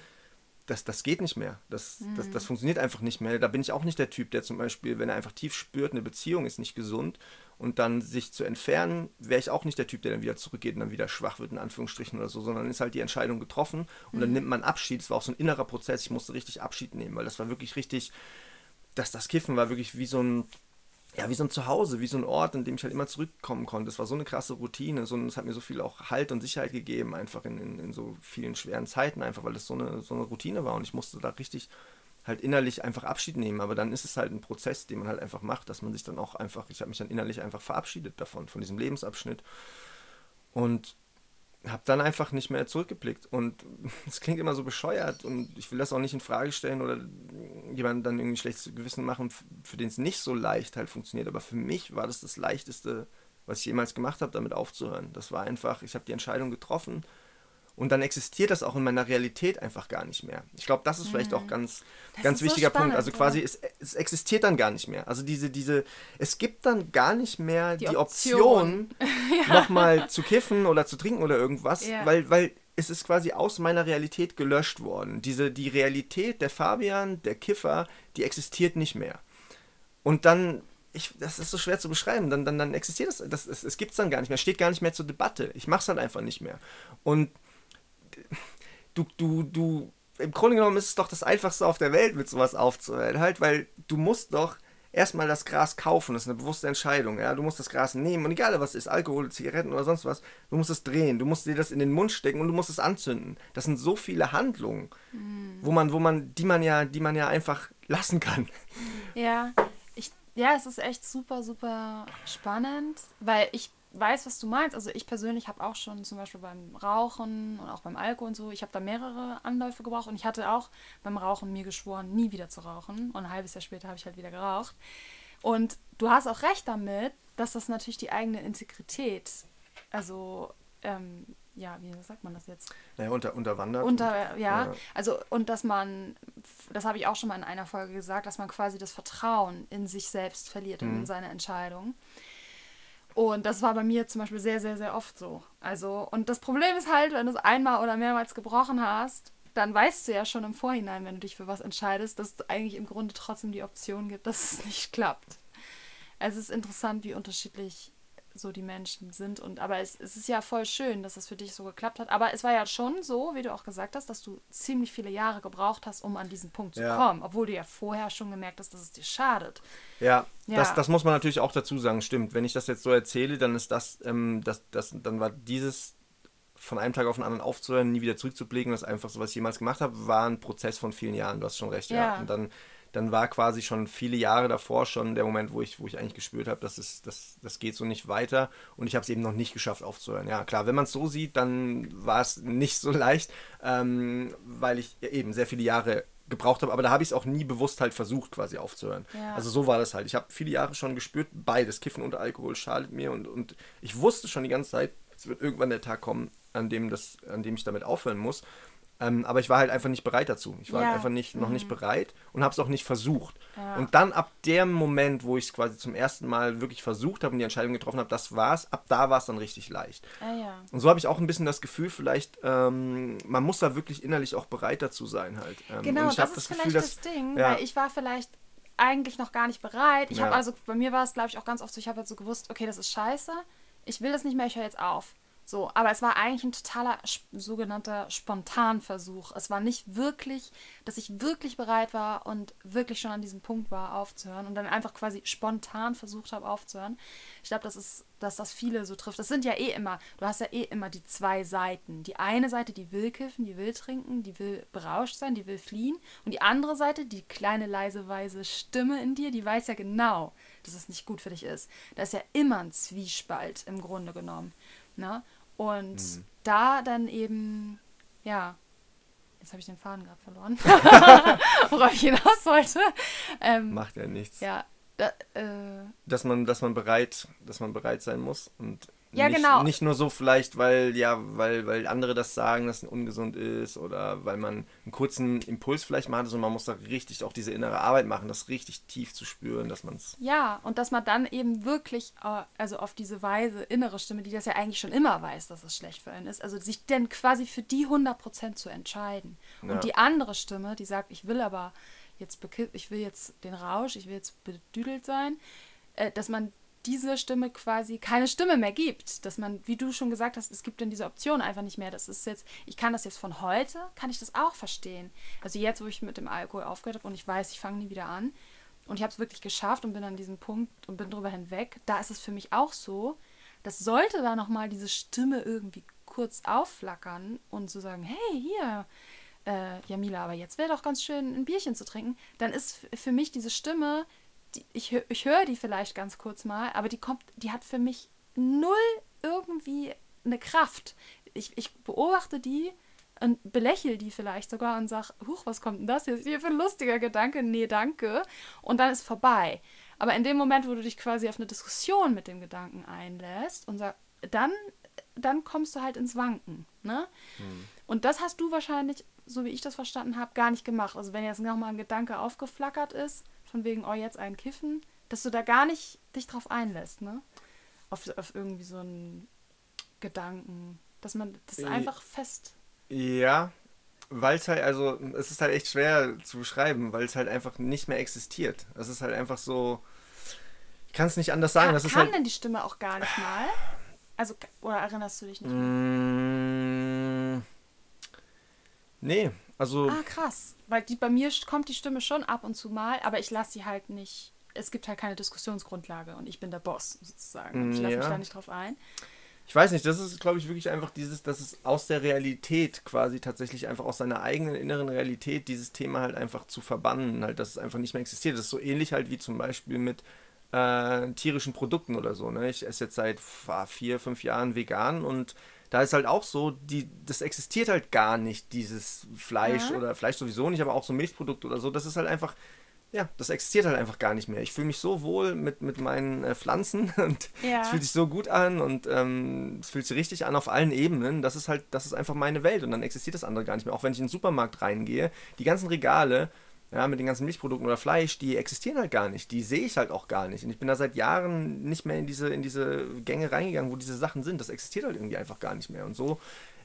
das, das geht nicht mehr. Das, mhm. das, das funktioniert einfach nicht mehr. Da bin ich auch nicht der Typ, der zum Beispiel, wenn er einfach tief spürt, eine Beziehung ist nicht gesund und dann sich zu entfernen, wäre ich auch nicht der Typ, der dann wieder zurückgeht und dann wieder schwach wird, in Anführungsstrichen oder so, sondern ist halt die Entscheidung getroffen und mhm. dann nimmt man Abschied. Es war auch so ein innerer Prozess. Ich musste richtig Abschied nehmen, weil das war wirklich richtig, das, das Kiffen war wirklich wie so ein ja, wie so ein Zuhause, wie so ein Ort, in dem ich halt immer zurückkommen konnte. Es war so eine krasse Routine, so, es hat mir so viel auch Halt und Sicherheit gegeben, einfach in, in, in so vielen schweren Zeiten, einfach weil es so eine, so eine Routine war und ich musste da richtig halt innerlich einfach Abschied nehmen. Aber dann ist es halt ein Prozess, den man halt einfach macht, dass man sich dann auch einfach, ich habe mich dann innerlich einfach verabschiedet davon, von diesem Lebensabschnitt. Und habe dann einfach nicht mehr zurückgeblickt. Und (laughs) es klingt immer so bescheuert und ich will das auch nicht in Frage stellen oder jemanden dann irgendwie schlechtes Gewissen machen, für den es nicht so leicht halt funktioniert. Aber für mich war das das Leichteste, was ich jemals gemacht habe, damit aufzuhören. Das war einfach, ich habe die Entscheidung getroffen und dann existiert das auch in meiner Realität einfach gar nicht mehr. Ich glaube, das ist vielleicht auch mhm. ganz, das ganz wichtiger so spannend, Punkt. Also quasi, ja. es, es, existiert dann gar nicht mehr. Also diese, diese, es gibt dann gar nicht mehr die, die Option, Option (laughs) ja. nochmal zu kiffen oder zu trinken oder irgendwas, ja. weil, weil es ist quasi aus meiner Realität gelöscht worden. Diese, die Realität der Fabian, der Kiffer, die existiert nicht mehr. Und dann ich, das ist so schwer zu beschreiben. Dann, dann, dann existiert das, das es, es gibt es dann gar nicht mehr, steht gar nicht mehr zur Debatte. Ich mache es dann einfach nicht mehr. Und du, du, du, im Grunde genommen ist es doch das Einfachste auf der Welt, mit sowas aufzuhören, halt, weil du musst doch erstmal das Gras kaufen, das ist eine bewusste Entscheidung, ja, du musst das Gras nehmen und egal was ist, Alkohol, Zigaretten oder sonst was, du musst es drehen, du musst dir das in den Mund stecken und du musst es anzünden. Das sind so viele Handlungen, mhm. wo man, wo man, die man ja, die man ja einfach lassen kann. Ja, ich, ja, es ist echt super, super spannend, weil ich weiß, was du meinst. Also ich persönlich habe auch schon zum Beispiel beim Rauchen und auch beim Alkohol und so, ich habe da mehrere Anläufe gebraucht und ich hatte auch beim Rauchen mir geschworen, nie wieder zu rauchen. Und ein halbes Jahr später habe ich halt wieder geraucht. Und du hast auch recht damit, dass das natürlich die eigene Integrität, also ähm, ja, wie sagt man das jetzt? Naja, unter, unterwandert. Unter, ja, ja, also und dass man, das habe ich auch schon mal in einer Folge gesagt, dass man quasi das Vertrauen in sich selbst verliert mhm. und in seine Entscheidung. Und das war bei mir zum Beispiel sehr, sehr, sehr oft so. Also, und das Problem ist halt, wenn du es einmal oder mehrmals gebrochen hast, dann weißt du ja schon im Vorhinein, wenn du dich für was entscheidest, dass es eigentlich im Grunde trotzdem die Option gibt, dass es (laughs) nicht klappt. Es ist interessant, wie unterschiedlich so die Menschen sind. Und aber es, es ist ja voll schön, dass es für dich so geklappt hat. Aber es war ja schon so, wie du auch gesagt hast, dass du ziemlich viele Jahre gebraucht hast, um an diesen Punkt zu ja. kommen, obwohl du ja vorher schon gemerkt hast, dass es dir schadet. Ja, ja. Das, das muss man natürlich auch dazu sagen, stimmt. Wenn ich das jetzt so erzähle, dann ist das, ähm, das, das, dann war dieses von einem Tag auf den anderen aufzuhören, nie wieder zurückzublicken, das einfach so, was ich jemals gemacht habe, war ein Prozess von vielen Jahren, du hast schon recht, ja. ja. Und dann dann war quasi schon viele Jahre davor schon der Moment, wo ich, wo ich eigentlich gespürt habe, dass es, das, das geht so nicht weiter und ich habe es eben noch nicht geschafft aufzuhören. Ja, klar, wenn man es so sieht, dann war es nicht so (laughs) leicht, ähm, weil ich eben sehr viele Jahre gebraucht habe, aber da habe ich es auch nie bewusst halt versucht, quasi aufzuhören. Ja. Also so war das halt. Ich habe viele Jahre schon gespürt, beides, Kiffen und Alkohol schadet mir und, und ich wusste schon die ganze Zeit, es wird irgendwann der Tag kommen, an dem, das, an dem ich damit aufhören muss. Ähm, aber ich war halt einfach nicht bereit dazu. Ich war ja. halt einfach nicht, noch mhm. nicht bereit und habe es auch nicht versucht. Ja. Und dann ab dem Moment, wo ich es quasi zum ersten Mal wirklich versucht habe und die Entscheidung getroffen habe, das war's, ab da war es dann richtig leicht. Ah, ja. Und so habe ich auch ein bisschen das Gefühl, vielleicht, ähm, man muss da wirklich innerlich auch bereit dazu sein halt. Ähm, genau, das ist das vielleicht Gefühl, das Ding, weil ich war vielleicht eigentlich noch gar nicht bereit. Ich habe also, bei mir war es glaube ich auch ganz oft so, ich habe halt so gewusst, okay, das ist scheiße, ich will das nicht mehr, ich höre jetzt auf. So, aber es war eigentlich ein totaler sogenannter Spontanversuch. Es war nicht wirklich, dass ich wirklich bereit war und wirklich schon an diesem Punkt war, aufzuhören und dann einfach quasi spontan versucht habe, aufzuhören. Ich glaube, das dass das viele so trifft. Das sind ja eh immer, du hast ja eh immer die zwei Seiten. Die eine Seite, die will kiffen, die will trinken, die will berauscht sein, die will fliehen. Und die andere Seite, die kleine, leise, weise Stimme in dir, die weiß ja genau, dass es nicht gut für dich ist. Da ist ja immer ein Zwiespalt im Grunde genommen. Ne? Und mhm. da dann eben, ja, jetzt habe ich den Faden gerade verloren, (laughs) worauf ich hinaus wollte. Ähm, Macht ja nichts. Ja, da, äh, dass man, dass man bereit, dass man bereit sein muss und ja, nicht, genau. Nicht nur so vielleicht, weil, ja, weil, weil andere das sagen, dass es ungesund ist oder weil man einen kurzen Impuls vielleicht mal hat, sondern man muss da richtig auch diese innere Arbeit machen, das richtig tief zu spüren, dass man es. Ja, und dass man dann eben wirklich, äh, also auf diese Weise, innere Stimme, die das ja eigentlich schon immer weiß, dass es schlecht für einen ist, also sich dann quasi für die 100% zu entscheiden. Ja. Und die andere Stimme, die sagt, ich will aber jetzt, ich will jetzt den Rausch, ich will jetzt bedüdelt sein, äh, dass man diese Stimme quasi keine Stimme mehr gibt. Dass man, wie du schon gesagt hast, es gibt dann diese Option einfach nicht mehr. Das ist jetzt, ich kann das jetzt von heute, kann ich das auch verstehen. Also jetzt, wo ich mit dem Alkohol aufgehört habe und ich weiß, ich fange nie wieder an und ich habe es wirklich geschafft und bin an diesem Punkt und bin drüber hinweg, da ist es für mich auch so, dass sollte da nochmal diese Stimme irgendwie kurz aufflackern und zu so sagen, hey, hier, äh, Jamila, aber jetzt wäre doch ganz schön, ein Bierchen zu trinken, dann ist für mich diese Stimme die, ich, ich höre die vielleicht ganz kurz mal, aber die kommt, die hat für mich null irgendwie eine Kraft. Ich, ich beobachte die und belächle die vielleicht sogar und sage, huch, was kommt denn das jetzt hier für ein lustiger Gedanke? Nee, danke. Und dann ist vorbei. Aber in dem Moment, wo du dich quasi auf eine Diskussion mit dem Gedanken einlässt und sag, dann, dann kommst du halt ins Wanken. Ne? Hm. Und das hast du wahrscheinlich, so wie ich das verstanden habe, gar nicht gemacht. Also wenn jetzt nochmal ein Gedanke aufgeflackert ist, von wegen, oh, jetzt ein Kiffen, dass du da gar nicht dich drauf einlässt, ne? Auf, auf irgendwie so einen Gedanken, dass man das äh, einfach fest. Ja, weil es halt, also, es ist halt echt schwer zu beschreiben, weil es halt einfach nicht mehr existiert. Es ist halt einfach so, ich kann es nicht anders sagen. Kann, das ist kann halt, denn die Stimme auch gar nicht mal? Also, oder erinnerst du dich nicht mehr? Mm, nee, also. Ah, krass. Weil die, bei mir kommt die Stimme schon ab und zu mal, aber ich lasse sie halt nicht. Es gibt halt keine Diskussionsgrundlage und ich bin der Boss sozusagen. Und ich lasse ja. mich da nicht drauf ein. Ich weiß nicht, das ist, glaube ich, wirklich einfach dieses, dass es aus der Realität quasi tatsächlich einfach aus seiner eigenen inneren Realität dieses Thema halt einfach zu verbannen, halt, dass es einfach nicht mehr existiert. Das ist so ähnlich halt wie zum Beispiel mit äh, tierischen Produkten oder so. Ne? Ich esse jetzt seit vier, fünf Jahren vegan und da ist halt auch so, die, das existiert halt gar nicht, dieses Fleisch ja. oder Fleisch sowieso nicht, aber auch so Milchprodukte oder so. Das ist halt einfach, ja, das existiert halt einfach gar nicht mehr. Ich fühle mich so wohl mit, mit meinen äh, Pflanzen (laughs) und ja. es fühlt sich so gut an und ähm, es fühlt sich richtig an auf allen Ebenen. Das ist halt, das ist einfach meine Welt und dann existiert das andere gar nicht mehr. Auch wenn ich in den Supermarkt reingehe, die ganzen Regale, ja, mit den ganzen Milchprodukten oder Fleisch, die existieren halt gar nicht. Die sehe ich halt auch gar nicht. Und ich bin da seit Jahren nicht mehr in diese, in diese Gänge reingegangen, wo diese Sachen sind. Das existiert halt irgendwie einfach gar nicht mehr. Und so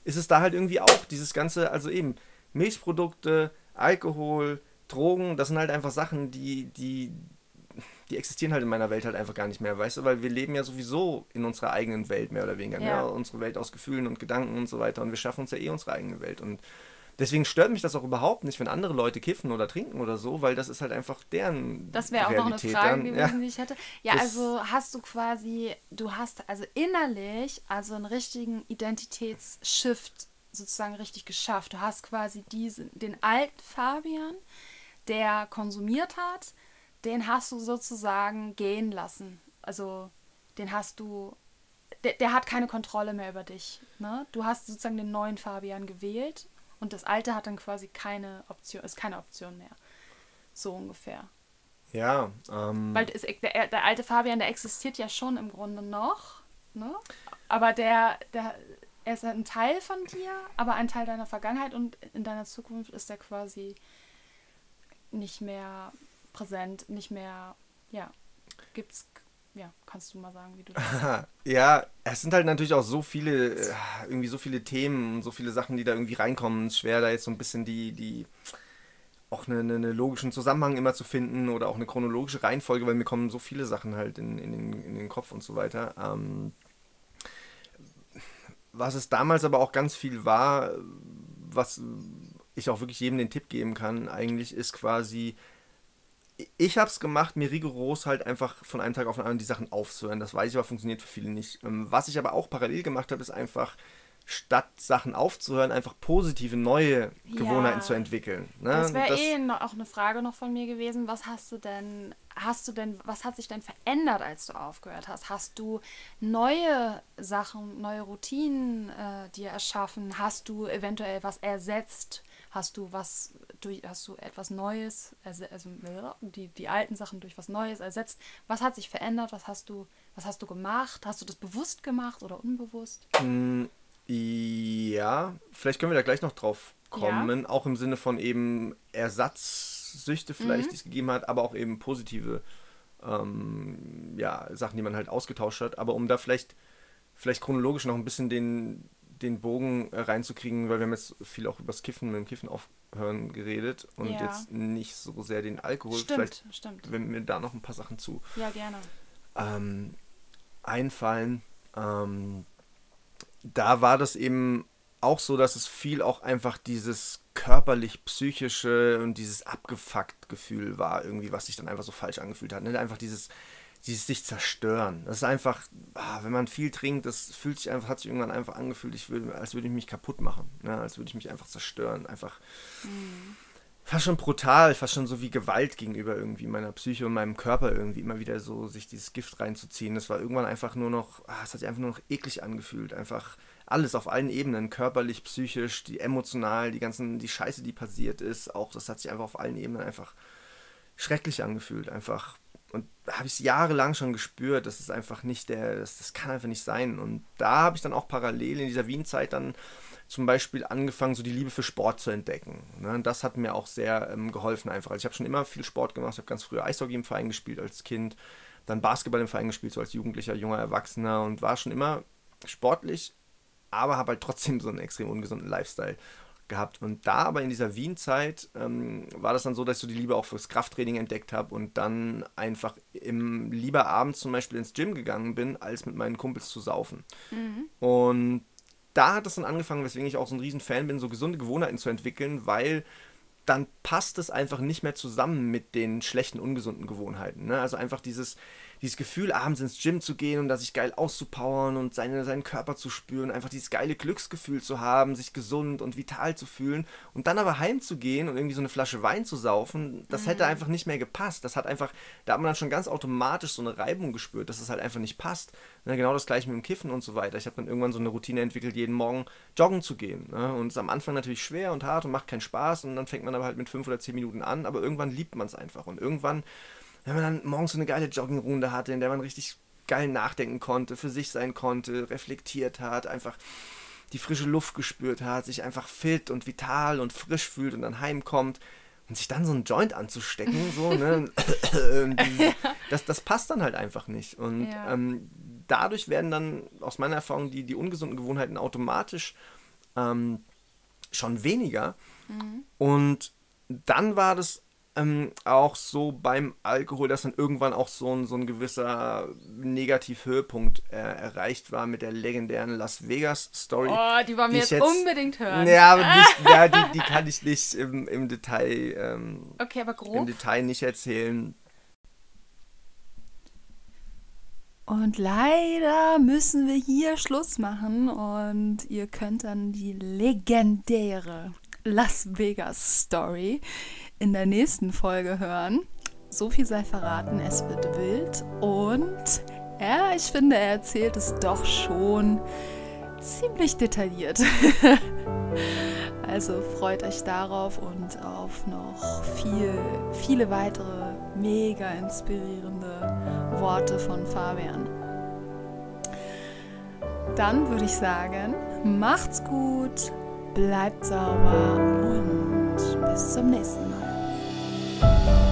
ist es da halt irgendwie auch. Dieses ganze, also eben Milchprodukte, Alkohol, Drogen, das sind halt einfach Sachen, die, die, die existieren halt in meiner Welt halt einfach gar nicht mehr, weißt du, weil wir leben ja sowieso in unserer eigenen Welt mehr oder weniger, ja. ne? unsere Welt aus Gefühlen und Gedanken und so weiter und wir schaffen uns ja eh unsere eigene Welt und Deswegen stört mich das auch überhaupt nicht, wenn andere Leute kiffen oder trinken oder so, weil das ist halt einfach deren. Das wäre auch noch eine Frage gewesen, ja. die ich hätte. Ja, also hast du quasi, du hast also innerlich also einen richtigen Identitätsshift sozusagen richtig geschafft. Du hast quasi diesen, den alten Fabian, der konsumiert hat, den hast du sozusagen gehen lassen. Also den hast du der, der, hat keine Kontrolle mehr über dich. Ne? Du hast sozusagen den neuen Fabian gewählt und das alte hat dann quasi keine Option, ist keine Option mehr. So ungefähr. Ja. Ähm, Weil es, der, der alte Fabian, der existiert ja schon im Grunde noch, ne? Aber der, der, er ist ein Teil von dir, aber ein Teil deiner Vergangenheit und in deiner Zukunft ist er quasi nicht mehr präsent, nicht mehr, ja, gibt's ja, kannst du mal sagen, wie du (laughs) das Ja, es sind halt natürlich auch so viele, äh, irgendwie so viele Themen und so viele Sachen, die da irgendwie reinkommen. Es ist schwer, da jetzt so ein bisschen die, die auch einen eine logischen Zusammenhang immer zu finden oder auch eine chronologische Reihenfolge, weil mir kommen so viele Sachen halt in, in, den, in den Kopf und so weiter. Ähm, was es damals aber auch ganz viel war, was ich auch wirklich jedem den Tipp geben kann, eigentlich ist quasi, ich habe es gemacht, mir rigoros halt einfach von einem Tag auf den anderen die Sachen aufzuhören. Das weiß ich aber, funktioniert für viele nicht. Ähm, was ich aber auch parallel gemacht habe, ist einfach statt Sachen aufzuhören, einfach positive neue Gewohnheiten ja. zu entwickeln. Ne? Das wäre eh auch eine Frage noch von mir gewesen. Was hast du denn, hast du denn, was hat sich denn verändert, als du aufgehört hast? Hast du neue Sachen, neue Routinen äh, dir erschaffen? Hast du eventuell was ersetzt? Hast du was durch, hast du etwas Neues, also die, die alten Sachen durch was Neues ersetzt? Was hat sich verändert? Was hast du, was hast du gemacht? Hast du das bewusst gemacht oder unbewusst? Mm ja, vielleicht können wir da gleich noch drauf kommen, ja. auch im Sinne von eben Ersatzsüchte vielleicht, mhm. die es gegeben hat, aber auch eben positive ähm, ja, Sachen, die man halt ausgetauscht hat. Aber um da vielleicht, vielleicht chronologisch noch ein bisschen den, den Bogen reinzukriegen, weil wir haben jetzt viel auch über das Kiffen, mit dem Kiffen aufhören geredet und ja. jetzt nicht so sehr den Alkohol. Stimmt, vielleicht, stimmt. wenn mir da noch ein paar Sachen zu ja, gerne. Ähm, einfallen. Ähm, da war das eben auch so, dass es viel auch einfach dieses körperlich-psychische und dieses abgefuckt Gefühl war, irgendwie, was sich dann einfach so falsch angefühlt hat. Ne? Einfach dieses, dieses sich zerstören. Das ist einfach, ah, wenn man viel trinkt, das fühlt sich einfach, hat sich irgendwann einfach angefühlt, ich würde, als würde ich mich kaputt machen. Ne? Als würde ich mich einfach zerstören. Einfach. Mhm fast schon brutal, fast schon so wie Gewalt gegenüber irgendwie meiner Psyche und meinem Körper irgendwie immer wieder so sich dieses Gift reinzuziehen. Das war irgendwann einfach nur noch, ah, es hat sich einfach nur noch eklig angefühlt. Einfach alles auf allen Ebenen, körperlich, psychisch, die emotional, die ganzen, die Scheiße, die passiert ist, auch das hat sich einfach auf allen Ebenen einfach schrecklich angefühlt. Einfach und da habe ich es jahrelang schon gespürt, das ist einfach nicht der, das, das kann einfach nicht sein. Und da habe ich dann auch parallel in dieser Wien-Zeit dann zum Beispiel angefangen, so die Liebe für Sport zu entdecken. Ne? Das hat mir auch sehr ähm, geholfen einfach. Also ich habe schon immer viel Sport gemacht. Ich habe ganz früher Eishockey im Verein gespielt als Kind, dann Basketball im Verein gespielt, so als Jugendlicher, junger Erwachsener und war schon immer sportlich, aber habe halt trotzdem so einen extrem ungesunden Lifestyle gehabt. Und da aber in dieser Wien-Zeit ähm, war das dann so, dass ich so die Liebe auch fürs Krafttraining entdeckt habe und dann einfach im, lieber abends zum Beispiel ins Gym gegangen bin, als mit meinen Kumpels zu saufen. Mhm. Und da hat es dann angefangen, weswegen ich auch so ein riesen Fan bin, so gesunde Gewohnheiten zu entwickeln, weil dann passt es einfach nicht mehr zusammen mit den schlechten, ungesunden Gewohnheiten. Ne? Also einfach dieses, dieses Gefühl, abends ins Gym zu gehen und da sich geil auszupowern und seine, seinen Körper zu spüren, einfach dieses geile Glücksgefühl zu haben, sich gesund und vital zu fühlen und dann aber heimzugehen und irgendwie so eine Flasche Wein zu saufen, das mhm. hätte einfach nicht mehr gepasst. Das hat einfach, da hat man dann schon ganz automatisch so eine Reibung gespürt, dass es halt einfach nicht passt. Ne, genau das gleiche mit dem Kiffen und so weiter. Ich habe dann irgendwann so eine Routine entwickelt, jeden Morgen joggen zu gehen. Ne? Und es ist am Anfang natürlich schwer und hart und macht keinen Spaß und dann fängt man aber halt mit fünf oder zehn Minuten an, aber irgendwann liebt man es einfach und irgendwann wenn man dann morgens so eine geile Joggingrunde hatte, in der man richtig geil nachdenken konnte, für sich sein konnte, reflektiert hat, einfach die frische Luft gespürt hat, sich einfach fit und vital und frisch fühlt und dann heimkommt und sich dann so einen Joint anzustecken, so, (laughs) ne? (laughs) das, das passt dann halt einfach nicht. Und ja. ähm, dadurch werden dann aus meiner Erfahrung die, die ungesunden Gewohnheiten automatisch ähm, schon weniger. Mhm. Und dann war das ähm, auch so beim Alkohol, dass dann irgendwann auch so ein, so ein gewisser Negativ-Höhepunkt äh, erreicht war mit der legendären Las Vegas-Story. Oh, die wollen wir jetzt, jetzt, unbedingt hören. Ja, aber nicht, ja, die, (laughs) die kann ich nicht im, im Detail. Ähm, okay, aber grob. Im Detail nicht erzählen. Und leider müssen wir hier Schluss machen und ihr könnt dann die legendäre Las Vegas Story in der nächsten Folge hören. So viel sei verraten, es wird wild und ja, ich finde, er erzählt es doch schon ziemlich detailliert. (laughs) also freut euch darauf und auf noch viel, viele weitere mega inspirierende Worte von Fabian. Dann würde ich sagen, macht's gut, bleibt sauber und bis zum nächsten Mal. you